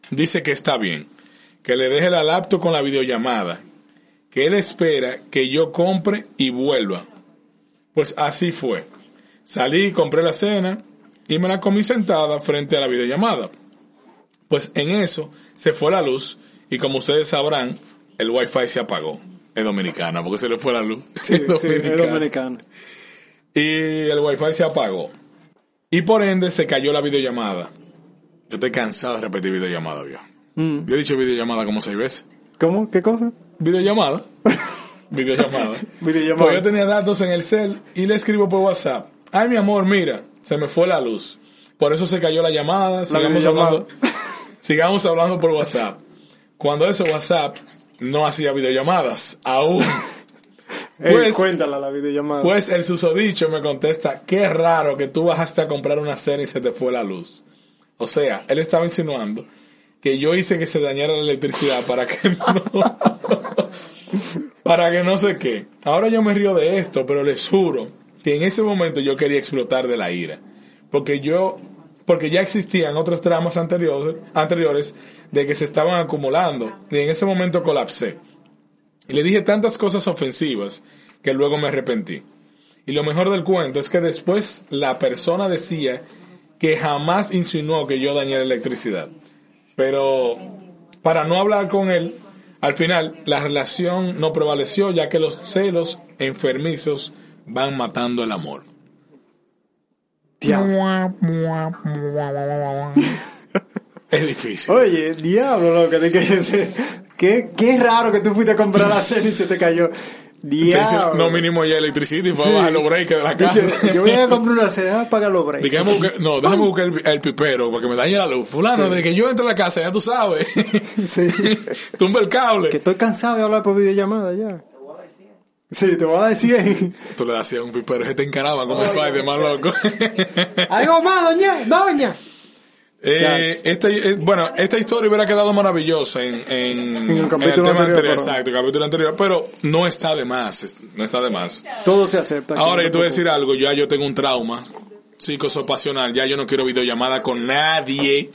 Dice que está bien, que le deje la laptop con la videollamada, que él espera que yo compre y vuelva. Pues así fue. Salí, compré la cena y me la comí sentada frente a la videollamada. Pues en eso se fue la luz y como ustedes sabrán, el wifi se apagó. Es dominicana, porque se le fue la luz. Sí, sí, es dominicano. Y el wifi se apagó. Y por ende se cayó la videollamada. Yo estoy cansado de repetir videollamada, viejo. Mm. Yo he dicho videollamada como seis veces. ¿Cómo? ¿Qué cosa? Videollamada. (laughs) videollamada. Videollamada. Pues yo tenía datos en el cel y le escribo por WhatsApp. Ay, mi amor, mira, se me fue la luz. Por eso se cayó la llamada. Sigamos hablando. (laughs) sigamos hablando por WhatsApp. Cuando ese WhatsApp no hacía videollamadas, aún. Ey, Pues- cuéntala la videollamada. Pues el susodicho me contesta, qué raro que tú bajaste a comprar una cena y se te fue la luz. O sea, él estaba insinuando que yo hice que se dañara la electricidad para que (laughs) no... para que no sé qué. Ahora yo me río de esto, pero les juro que en ese momento yo quería explotar de la ira. Porque yo... Porque ya existían otros dramas anteriores, anteriores de que se estaban acumulando. Y en ese momento colapsé. Y le dije tantas cosas ofensivas que luego me arrepentí. Y lo mejor del cuento es que después la persona decía que jamás insinuó que yo dañé la electricidad. Pero para no hablar con él, al final la relación no prevaleció ya que los celos enfermizos van matando el amor. (laughs) Es difícil. Oye, diablo, de que ese- qué, qué raro que tú fuiste a comprar la cena y se te cayó. Diablo. no mínimo ya electricity fue Sí. bajar los breakers de la casa. que yo voy a comprar una cena, pagar los. Déjame buscar- no, déjame buscar el, el pipero para que me dañe la luz. Fulano, de que yo entre a la casa, ya tú sabes. Sí. (laughs) Tumba el cable. Que estoy cansado de hablar por videollamada ya. Sí, te voy a dar 100. Tú le hacías un pipero, se te encaraba como Spider-Man, loco. Algo más, doña, doña. Eh, esta, eh, bueno, esta historia hubiera quedado maravillosa en, en, En el en capítulo tema anterior, pero- exacto, el capítulo anterior, pero no está de más, no está de más. Todo se acepta. Ahora yo te voy a decir algo, ya yo tengo un trauma psicosopasional, ya yo no quiero videollamada con nadie,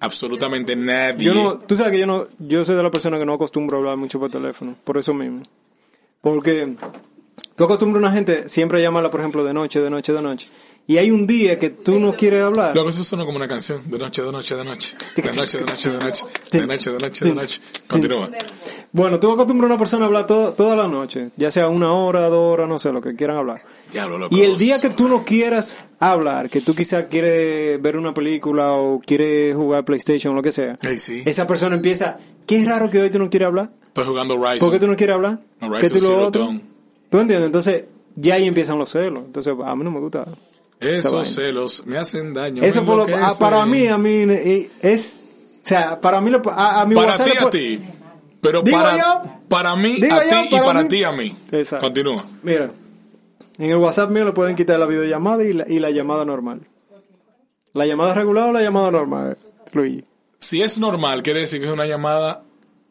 absolutamente nadie. Yo no, tú sabes que yo no, yo soy de la persona que no acostumbro a hablar mucho por teléfono, por eso mismo. Porque tú acostumbras a una gente siempre a llamarla, por ejemplo, de noche, de noche, de noche y hay un día que tú no quieres hablar. Luego eso suena como una canción. De noche, de noche, de noche. De noche, de noche, de noche. De noche, de noche, de noche. Continúa. Bueno, tú acostumbras a una persona a hablar toda la noche. Ya sea una hora, dos horas, no sé, lo que quieran hablar. Diablo, y el día que tú no quieras hablar, que tú quizás quieres ver una película o quieres jugar PlayStation o lo que sea. Esa persona empieza, qué es raro que hoy tú no quieres hablar. Estoy jugando Rise. ¿Por qué tú no quieres hablar? No, ¿Qué tú lo otro? ¿Tú entiendes? Entonces, ya ahí empiezan los celos. Entonces, a mí no me gusta esos celos me hacen daño. Eso me por lo- a- enloquecen. para mí, a mí es, o sea, para mí, a, a mi Para ti, a ti. Pero Digo para, yo. para mí, Digo a ti y para ti, a mí. Exacto. Continúa. Mira, en el WhatsApp mío le pueden quitar la videollamada y la, y la llamada normal. La llamada regular o la llamada normal, Luis. Si es normal, quiere decir que es una llamada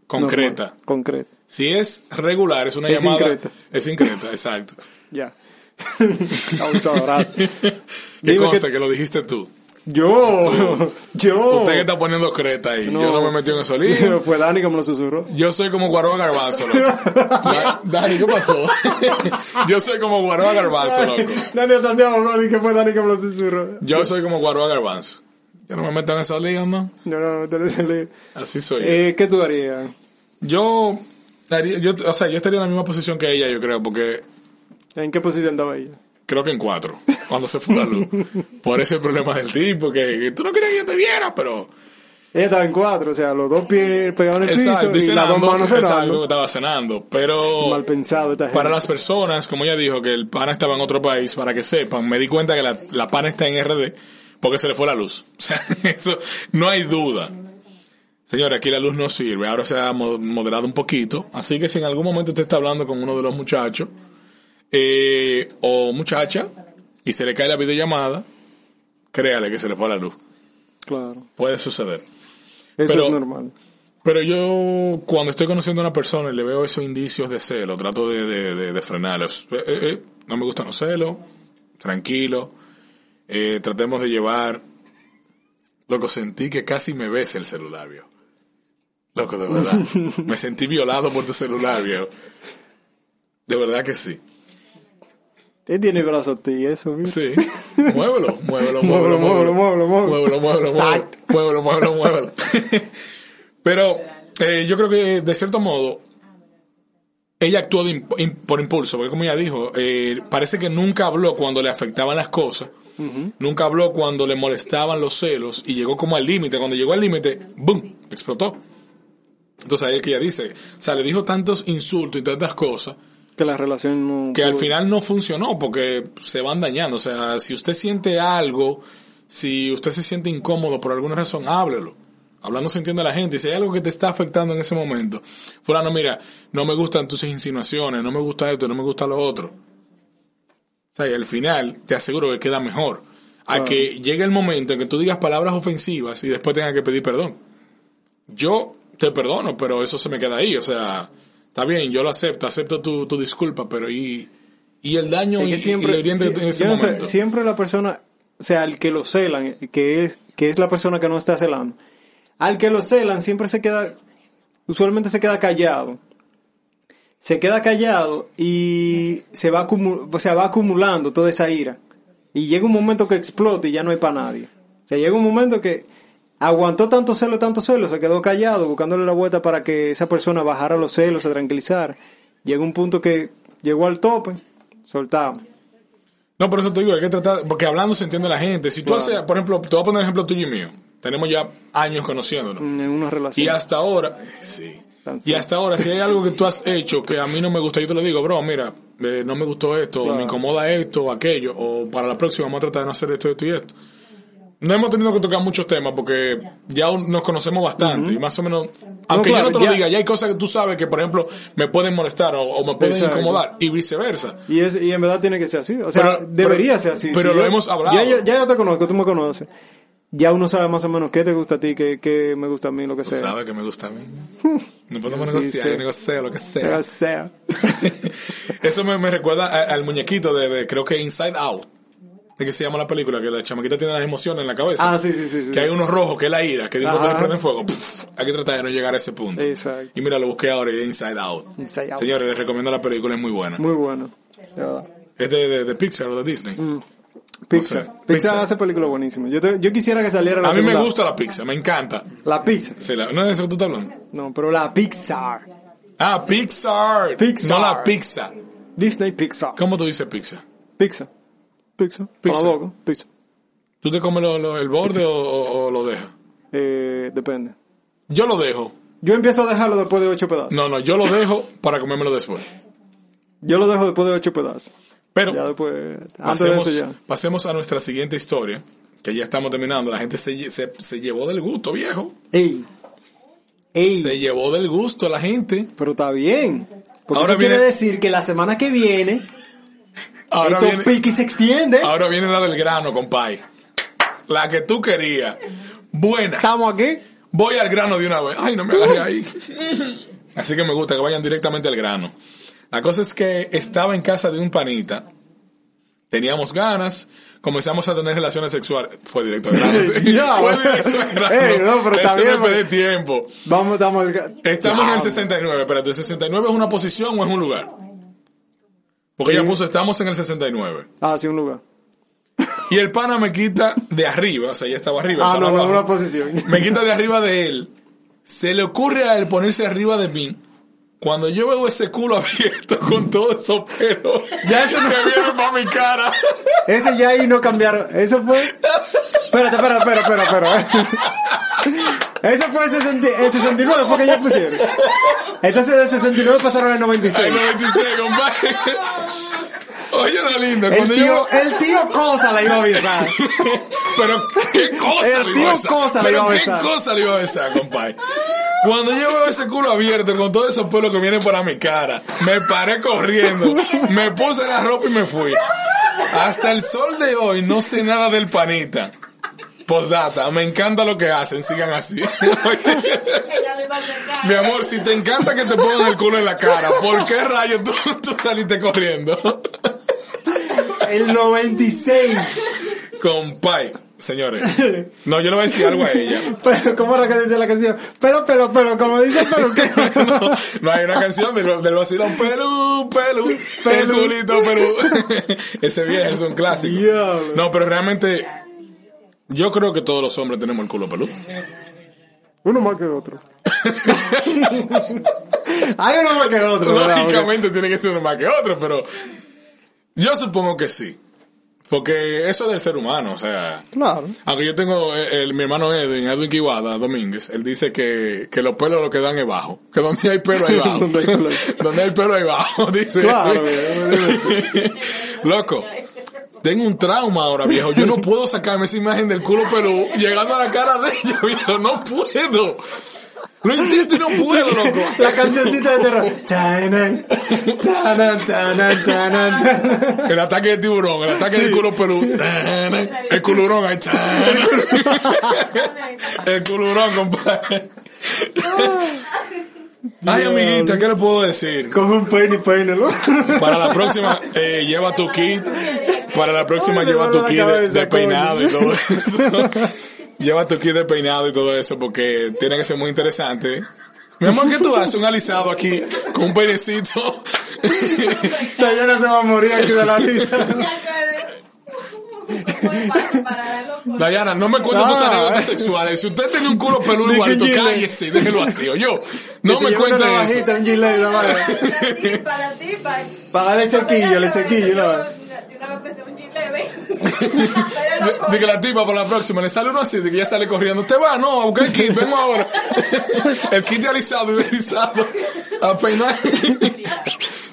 concreta. Normal, concreta. Si es regular, es una Es llamada. increta. Es increta, exacto. (laughs) Ya. (laughs) Abusadorazo. (laughs) Dime consta que- que lo dijiste tú. Yo, (laughs) yo. Usted que está poniendo creta ahí. No. Yo no me metí en esos líos. Fue Dani que me lo susurró. Yo soy como Guaroa Garbanzo, loco. Da- Dani, ¿qué pasó? Yo soy como Guaroa Garbanzo, loco. Dani hasta se abogó y que fue Dani me lo susurró. Yo soy como Guaroa Garbanzo. Yo no me meto en esa liga, ¿no? No, no, te lo salí. Así soy. yo. Eh, ¿Qué tú harías? Yo, haría- yo, o sea, yo estaría en la misma posición que ella, yo creo, porque ¿En qué posición estaba ella? creo que en cuatro, cuando se fue la luz. Por ese problema del tipo, que, que tú no querías que yo te viera, pero... Ella estaba en cuatro, o sea, los dos pies pegados en el Exacto, piso y y las dos cenando, manos exacto, cenando. estaba cenando. Pero Mal pensado esta gente. para las personas, como ella dijo, que el pana estaba en otro país, para que sepan, me di cuenta que la, la pana está en RD porque se le fue la luz. (laughs) O sea, eso no hay duda. Señores, aquí la luz no sirve. Ahora se ha mo- moderado un poquito. Así que si en algún momento usted está hablando con uno de los muchachos eh, o muchacha y se le cae la videollamada, créale que se le fue la luz. Claro, Puede suceder. eso Pero- es normal. Pero yo, cuando estoy conociendo a una persona y le veo esos indicios de celo, trato de, de, de, de frenarlos. Eh, eh, eh, no me gustan los celos, tranquilo. Eh, tratemos de llevar. Loco, sentí que casi me ves el celular, viejo. Loco, de verdad. (laughs) me sentí violado por tu celular, viejo. De verdad que sí. Él tiene brazos ti, eso, mira. Sí. (laughs) Muévelo, muévelo, Muévelo, muévelo, muévelo, muévelo, muévelo. Muévelo, muévelo, muévelo. Muévelo, muévelo, muévelo. (laughs) Pero eh, yo creo que, de cierto modo, ella actuó de imp- im- por impulso, porque como ella dijo, eh, parece que nunca habló cuando le afectaban las cosas, nunca habló cuando le molestaban los celos, y llegó como al límite. Cuando llegó al límite, ¡boom! explotó. Entonces ahí es que ella dice, o sea, le dijo tantos insultos y tantas cosas, Que la relación no... que al final no funcionó porque se van dañando. O sea, si usted siente algo, si usted se siente incómodo por alguna razón, háblelo. Hablando se entiende a la gente. Y si hay algo que te está afectando en ese momento, fulano, mira, no me gustan tus insinuaciones, no me gusta esto, no me gusta lo otro. O sea, y al final te aseguro que queda mejor. A que llegue el momento en que tú digas palabras ofensivas y después tengas que pedir perdón. Yo te perdono, pero eso se me queda ahí. O sea, está bien, yo lo acepto, acepto tu, tu disculpa, pero y, y el daño Es y, que siempre, y lo hiriente sie- en ese no sé, siempre la persona, o sea, al que lo celan, que es, que es la persona que no está celando, al que lo celan siempre se queda, usualmente se queda callado. Se queda callado y se va, o sea, va acumulando toda esa ira. Y llega un momento que explota y ya no hay para nadie. O sea, llega un momento que aguantó tanto celo, tanto celo, se quedó callado buscándole la vuelta para que esa persona bajara los celos, se tranquilizara. Llega un punto que llegó al tope, soltamos. No, por eso te digo, hay que tratar, porque hablando se entiende la gente. Si tú Claro. haces, por ejemplo, te voy a poner el ejemplo tuyo y mío. Tenemos ya años conociéndonos. en una relación. Y hasta ahora, sí. Y hasta ahora, si hay algo que tú has hecho que a mí no me gusta, yo te lo digo, bro, mira, eh, no me gustó esto, Claro. me incomoda esto, o aquello, o para la próxima vamos a tratar de no hacer esto, esto y esto. No hemos tenido que tocar muchos temas porque ya nos conocemos bastante y más o menos, aunque claro, yo no te lo ya- diga, ya hay cosas que tú sabes que, por ejemplo, me pueden molestar o, o me pueden Exacto. incomodar y viceversa. Y, es, y en verdad tiene que ser así. O sea, Pero- debería pero- ser así. pero lo hemos hablado. Ya, yo- ya yo te conozco, tú me conoces. Ya uno sabe más o menos qué te gusta a ti, qué, qué me gusta a mí, lo que sea. sabes que me gusta a mí. (laughs) No podemos Sí, negociar, sí. yo negocio lo que Lo sea. que sea. (laughs) Eso me, me recuerda al muñequito de, de, creo que Inside Out. ¿De qué se llama la película? Que la chamaquita tiene las emociones en la cabeza. Ah, sí, sí, sí. Que hay unos rojos, que es la ira, que de un prenden fuego. Pff, hay que tratar de no llegar a ese punto. Exacto. Y mira, lo busqué ahora y Inside Out. Inside Out. Señores, les recomiendo la película, es muy buena. Muy de verdad. Es de, de, de Pixar o de Disney. Pixar. sé. Pixar. Pixar. hace películas buenísimas. Yo, te- yo quisiera que saliera la A mí me gusta la pizza, me encanta. La pizza. Sí, la- ¿No es de eso que tú estás hablando? No, pero la Pixar. Ah, Pixar. Pixar. No la pizza. Disney Pixar. ¿Cómo tú dices pizza? Pizza. Pizza. Pizza. Con la boca. Pizza. ¿Tú te comes lo- lo- el borde o, lo dejas? Eh, depende. Yo lo dejo. Yo empiezo a dejarlo después de ocho pedazos. No, no, yo lo dejo para comérmelo después. Yo lo dejo después de ocho pedazos. Pero Ya después, de pasemos, ya. pasemos a nuestra siguiente historia, que ya estamos terminando. La gente se, se, se llevó del gusto, viejo. Ey. Ey. Se llevó del gusto la gente. Pero está bien. Porque Ahora eso viene- quiere decir que la semana que viene, Ahora esto viene, pique y se extiende. ahora viene la del grano, compay. La que tú querías. Buenas. Estamos aquí. Voy al grano de una vez. Ay, no me agarré ahí. Así que me gusta que vayan directamente al grano. La cosa es que estaba en casa de un panita. Teníamos ganas. Comenzamos a tener relaciones sexuales. Fue directo al grano. (laughs) sí. Ya, Fue bueno. directo al grano. Ey, no, pero está Eso bien, no perder tiempo. Vamos, estamos Estamos en el Ya, 69. Espérate, ¿el 69 es una posición o es un lugar? Porque ella puso, estamos en el 69. Ah, sí, un lugar. Y el pana me quita de arriba, o sea, ya estaba arriba. Ah, no, no, una posición. Me quita de arriba de él. Se le ocurre a él ponerse arriba de mí Cuando yo veo ese culo (laughs) abierto con todos esos pelos Ya eso no- que vienen para mi cara. Ese ya ahí no cambiaron. Eso fue. Espérate, espera, espera, espera, espera. Eso fue el 60 el 69, fue que ya pusieron. Entonces del 69 pasaron al Ay, 96. 96, compadre. Oye, la linda. El Cuando yo... tío, el tío Cosa la iba a avisar. Pero qué cosa El le tío iba a besar. Cosa Pero iba a qué besar. cosa le iba a besar, compadre. Cuando yo veo ese culo abierto con todos esos pelos que vienen para mi cara, me paré corriendo, me puse la ropa y me fui. Hasta el sol de hoy no sé nada del panita. Postdata, me encanta lo que hacen, sigan así. (laughs) Mi amor, si te encanta que te pongan el culo en la cara, ¿por qué rayos tú, tú saliste corriendo? (laughs) El 96. Compay, señores. No, yo le voy a decir algo a ella. (laughs) Pero, ¿cómo era que dice la canción? Pero, pero, pero, como dice el peluquero. No, no hay una canción del, del vacilón Perú, Perú, Perú. culito Perú. Ese viejo es un clásico. No, pero realmente yo creo que todos los hombres tenemos el culo peludo. Uno más que otro. (laughs) Hay uno más que otro. Lógicamente tiene que ser uno más que otro, pero yo supongo que sí. Porque eso es del ser humano, o sea, Claro. aunque yo tengo eh, el, mi hermano Edwin, Edwin Kiwada Domínguez, él dice que, que los pelos lo que dan es bajo. Que donde hay pelo hay bajo. (laughs) Donde hay (laughs) pelo. donde hay pelo hay bajo, dice. Claro, Loco. Tengo un trauma ahora, viejo. Yo no (laughs) puedo sacarme esa imagen del culo, pero llegando a la cara de ella, (laughs) viejo. No puedo. Lo intento y no puedo, loco. (laughs) La cancioncita de terror. Tanan, tanan, tanan, tanan, tanan. El ataque de tiburón, el ataque del culo pelú. El culurón ahí. El culurón, compadre. Ay, amiguita, ¿qué le puedo decir? Coge un peine y peínalo. Para la próxima, eh, lleva tu kit. Para la próxima, Ay, lleva tu kit de, peinado y todo eso. (laughs) lleva tu kit de peinado y todo eso porque tiene que ser muy interesante. Mi amor, ¿qué tú haces? Un alisado aquí con un peinecito. Dayana se va a morir aquí de la risa. Para, para darlo por- (laughs) Dayana, no me cuentes tus Ah, anécdotas eh. sexuales. Si usted tenía un culo peludo igualito, cállese, déjelo así. yo No me cuente una eso. navajita, un gilet, una. Para ti, para ti, sequillo, le sequillo, Yo ¿no? (laughs) (laughs) de una vez pensé un. De, de que la tipa para la próxima le sale uno así, de que ya sale corriendo. Te va, no, a buscar el kit, vengo ahora. el kit de alisado y de alisado. A peinar.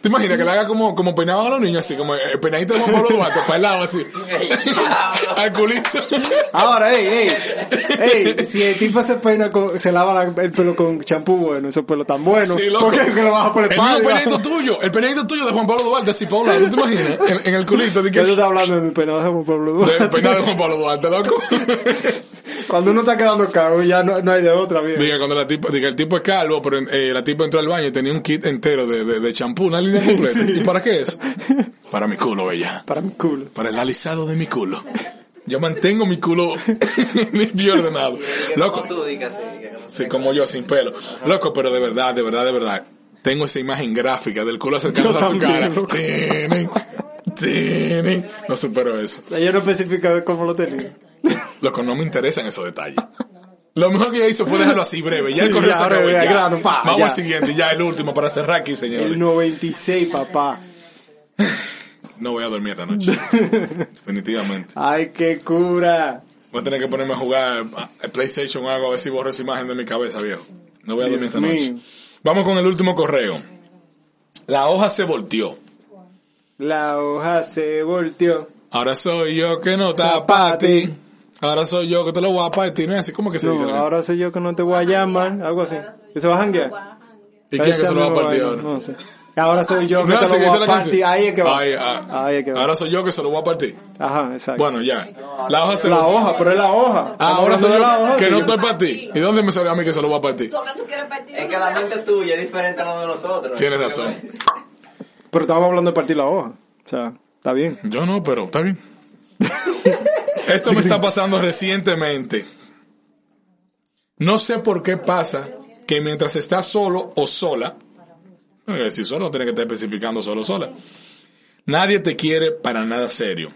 ¿Te imaginas que le haga como, como peinaban a los niños así, como el peinadito de Juan Pablo Duarte, para el lado así? Al culito. Ahora, ey, ey, ey, si el tipo se peina con, se lava la- el pelo con champú bueno, ese pelo tan bueno, Sí, loco. ¿por qué que lo baja por El mismo espalda? peinadito tuyo, el peinadito tuyo de Juan Pablo Duarte, así para un lado, ¿no te imaginas? En, en el culito, de que, Yo te estaba hablando de mi peinado de Juan Pablo del Duarte. peinado de Juan Pablo Duarte, loco. (laughs) Cuando uno está quedando calvo, ya no, no hay de otra, bien. Diga, cuando la tipa, diga, el tipo es calvo, pero eh, la tipa entró al baño y tenía un kit entero de, de, de champú, una línea completa. (laughs) ¿Y para qué es? Para mi culo, bella. Para mi culo. Para el alisado de mi culo. Yo mantengo mi culo (laughs) limpio y ordenado. Loco, Como tú digas, sí, sí, como yo, sin pelo. Loco, pero de verdad, de verdad, de verdad. Tengo esa imagen gráfica del culo acercándose Yo a su también, cara. Tiene, tiene. No supero eso. Ella no especifica cómo lo tenía. Loco, no me interesan esos detalles. Lo mejor que ella hizo fue dejarlo así breve. Ya el correo ya, se acabó. ya. grano, pa, Vamos ya. al siguiente, ya el último para cerrar aquí, señores. El 96, papá. No voy a dormir esta noche. (laughs) Definitivamente. Ay, qué cura. Voy a tener que ponerme a jugar a PlayStation o algo a ver si borro esa imagen de mi cabeza, viejo. No voy a dormir Dios esta noche. mío. Vamos con el último correo. La hoja se volteó. La hoja se volteó. Ahora soy yo que no ti. Ahora soy yo que te lo voy a partir. ¿No es así? ¿Cómo que se dice? No, ahora soy yo que no te voy a llamar, algo así. ¿Que se va a janguear? ¿Y quién es que se lo va a partir ahora? No sé. Ahora soy yo que No, te así lo voy dice a partir. canción. Ahí es que va. Ahí, ah, Ahí es que va. Ahora soy yo que se lo voy a partir. Ajá, exacto. Bueno, ya. La hoja se la hoja, pero es la hoja. Ah, ahora soy de la yo hoja, que no estoy para ti. ¿Y dónde me salió a mí que se lo voy a partir? Porque tú quieres partir Es que la mente tuya es diferente a la de nosotros. Tienes razón. Pero estábamos hablando de partir la hoja. O sea, está bien. Yo no, pero está bien. (laughs) Esto me está pasando recientemente. No sé por qué pasa que mientras estás solo o sola, no, si solo tiene que estar especificando solo o sola, nadie te quiere para nada serio.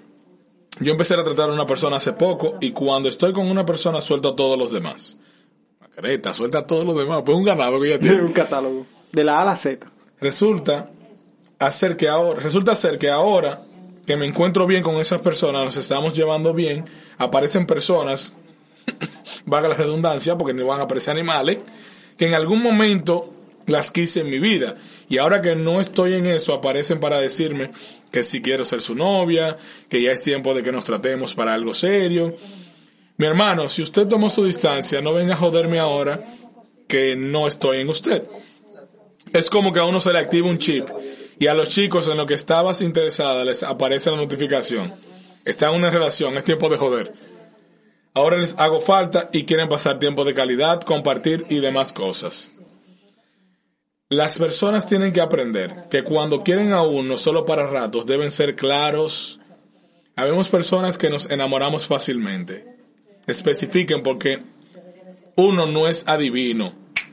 Yo empecé a tratar a una persona hace poco y cuando estoy con una persona suelto a todos los demás. Macareta, suelta a todos los demás, pues un ganado que ya (laughs) Tiene tiene. un catálogo. De la A a la Z. resulta hacer que ahora, resulta ser que ahora que me encuentro bien con esas personas, nos estamos llevando bien, aparecen personas, (coughs) valga la redundancia, porque no van a aparecer animales, que en algún momento las quise en mi vida. Y ahora que no estoy en eso, aparecen para decirme que si quiero ser su novia, que ya es tiempo de que nos tratemos para algo serio. Mi hermano, si usted tomó su distancia, no venga a joderme ahora que no estoy en usted. Es como que a uno se le activa un chip y a los chicos en lo que estabas interesada les aparece la notificación. Está en una relación, es tiempo de joder. Ahora les hago falta y quieren pasar tiempo de calidad, compartir y demás cosas. Las personas tienen que aprender que cuando quieren a uno solo para ratos deben ser claros. Habemos personas que nos enamoramos fácilmente. Especifiquen porque uno no es adivino.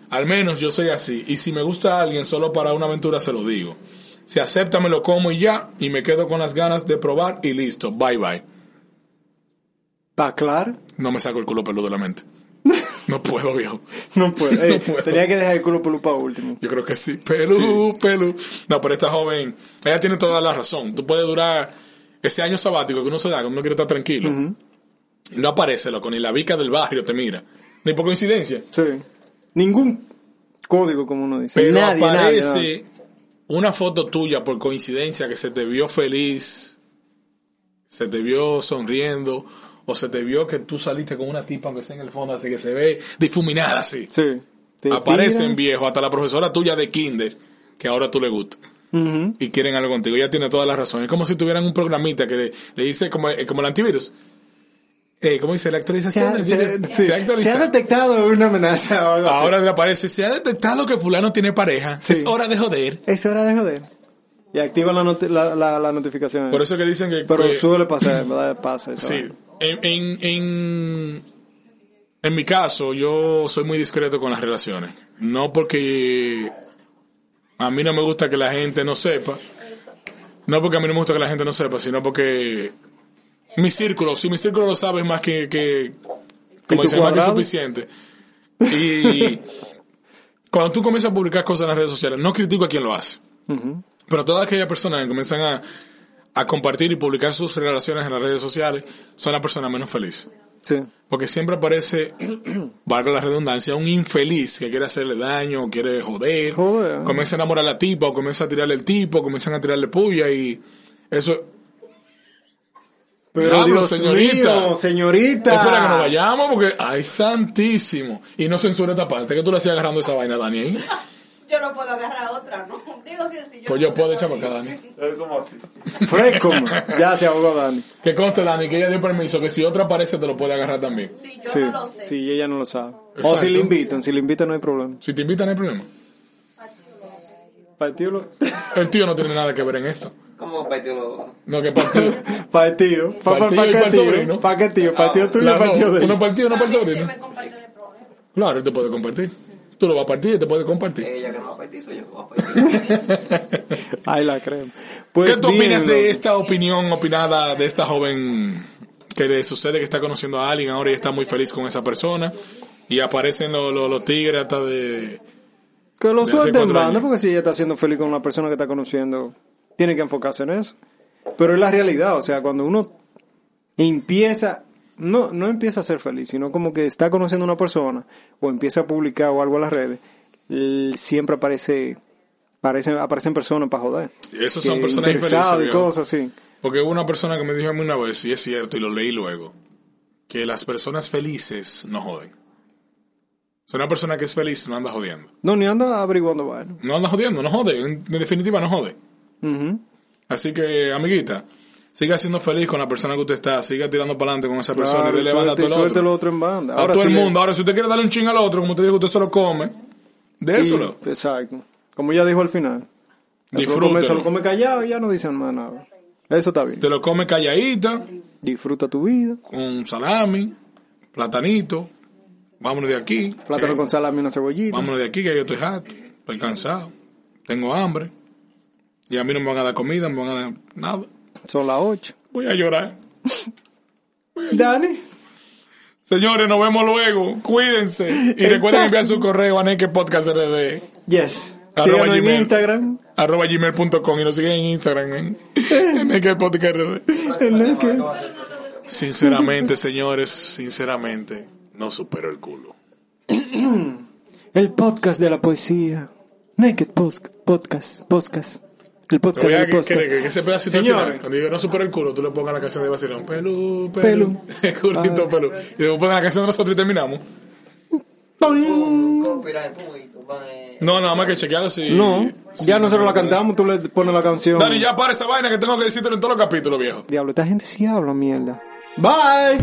Al menos yo soy así. Y si me gusta a alguien solo para una aventura se lo digo. Si acepta me lo como y ya. Y me quedo con las ganas de probar y listo. Bye bye. ¿Está claro? No me saco el culo peludo de la mente. (laughs) No puedo, viejo. No puedo. Ey, (laughs) No puedo. Tenía que dejar el culo por para último. Yo creo que sí. Pelú, pelú. No, pero esta joven, ella tiene toda la razón. Tú puedes durar ese año sabático que uno se da, que uno quiere estar tranquilo. Y no aparece, loco, ni la vica del barrio te mira. Ni por coincidencia. Sí. Ningún código, como uno dice. Pero nadie, nadie, aparece nadie. Una foto tuya por coincidencia que se te vio feliz, se te vio sonriendo, o se te vio que tú saliste con una tipa aunque esté en el fondo, así que se ve difuminada así. Sí. Te Aparecen tiran. viejo, hasta la profesora tuya de kinder, que ahora tú le gusta. Y quieren algo contigo. Ella tiene toda la razón. Es como si tuvieran un programita que le, le dice como, eh, como el antivirus. Eh, ¿Cómo dice? La Se actualización. ha, se- ha actualizado. Se ha detectado una amenaza o algo así. Ahora le aparece, se ha detectado que fulano tiene pareja. Sí. Es hora de joder. Es hora de joder. Y activan la, noti- la, la, la notificación. Por eso que dicen que... Pero que- suele pasar, ¿verdad? Pasa eso. sí. En, en, en, en mi caso, yo soy muy discreto con las relaciones. No porque a mí no me gusta que la gente no sepa. No porque a mí no me gusta que la gente no sepa, sino porque mi círculo, si mi círculo lo sabe más que, que como dicen, más que suficiente. Y cuando tú comienzas a publicar cosas en las redes sociales, no critico a quien lo hace. Pero todas aquellas personas que comienzan a, a compartir y publicar sus relaciones en las redes sociales son las personas menos felices. Sí. Porque siempre aparece, (clears throat) valga la redundancia, un infeliz que quiere hacerle daño, o quiere joder, Joder. comienza a enamorar a la tipa, o comienza a tirarle el tipo, comienzan a tirarle puya y eso... Pero Diablo, Dios señorita. mío, señorita. Espera que nos vayamos porque, ay, santísimo. Y no censura esta parte, que tú le hacías agarrando esa vaina, Dani, ahí. (laughs) Yo no puedo agarrar otra, ¿no? (laughs) Digo, sí, sí, yo Pues no yo puedo echar para acá, Dani. ¿Cómo así? (laughs) Fresco. Ya se ahogó Dani. Que conste, Dani, que ella dio permiso, que si otra aparece te lo puede agarrar también. Sí, yo Sí, no lo sé. sí, ella no lo sabe. O si le invitan, si le invitan no hay problema. Si te invitan, no hay problema. El tío no tiene nada que ver en esto. ¿Cómo partió los dos? No, que partido. (laughs) Partido. Pa, pa, Partido pa, y qué tío? sobrino. Pa' qué tío? Partido tuyo partido de uno él. partido, uno para el También sobrino. Claro, él te puede compartir. Tú lo vas a partir y te puede compartir. Ella que no va a partir, soy yo que voy a partir. (laughs) Ay, la crema. Pues ¿Qué tú opinas bien, de loco. esta opinión opinada de esta joven que le sucede que está conociendo a alguien ahora y está muy feliz con esa persona? Y aparecen los, los, los tigres hasta de... Que lo suelten banda, porque si ella está siendo feliz con una persona que está conociendo, tiene que enfocarse en eso. Pero es la realidad, o sea, cuando uno empieza, no, no empieza a ser feliz, sino como que está conociendo a una persona, o empieza a publicar o algo en las redes, siempre aparece, aparecen, aparecen personas para joder. Esos son personas infelices. y cosas así. Porque hubo una persona que me dijo a mí una vez, y es cierto, y lo leí luego, que las personas felices no joden. O sea, una persona que es feliz no anda jodiendo. No, ni anda averiguando vaina. No anda jodiendo, no jode. En en definitiva, no jode. Así que, amiguita, siga siendo feliz con la persona que usted está, siga tirando para adelante con esa persona Claro, y dele banda a todo el otro. lo otro en banda. a todo si el le- mundo. Ahora, si usted quiere darle un ching al otro, como te digo, usted se lo come. De eso lo. Exacto. Como ya dijo al final. Se lo Disfrútelo. come- Se lo come callado y ya no dicen más nada. Eso está bien. Te lo come calladita, Disfruta tu vida. con salami, platanito. Vámonos de aquí. Plátano que- con salami y una cebollita. Vámonos de aquí, que yo estoy harto. Estoy cansado. Tengo hambre. Y a mí no me van a dar comida, no me van a dar nada. Son las 8. Voy a llorar. Dani. Señores, nos vemos luego. Cuídense. Y recuerden enviar su correo a Neke Podcast RD. Yes. Arroba Síganos en Gmail. Instagram. Arroba gmail.com y nos siguen en Instagram (laughs) en, en Naked Podcast RD. En que- Sinceramente, señores, sinceramente, no supero el culo. El podcast de la poesía. Naked Post- Podcast. Podcast. El podcast que, podcast. que, que, que ese pedacito al Señores. final, cuando diga no supero el culo, tú le pongas la canción de Vacilón. Pelú, Pelú. pelú. (laughs) Culito, pelú. Y después pongan la canción de nosotros y terminamos. No, nada más que chequearlo si. No, si- ya nosotros la cantamos, tú le pones la canción. Dani, ya para esa vaina que tengo que decirte en todos los capítulos, viejo. Diablo, esta gente sí habla mierda. Bye.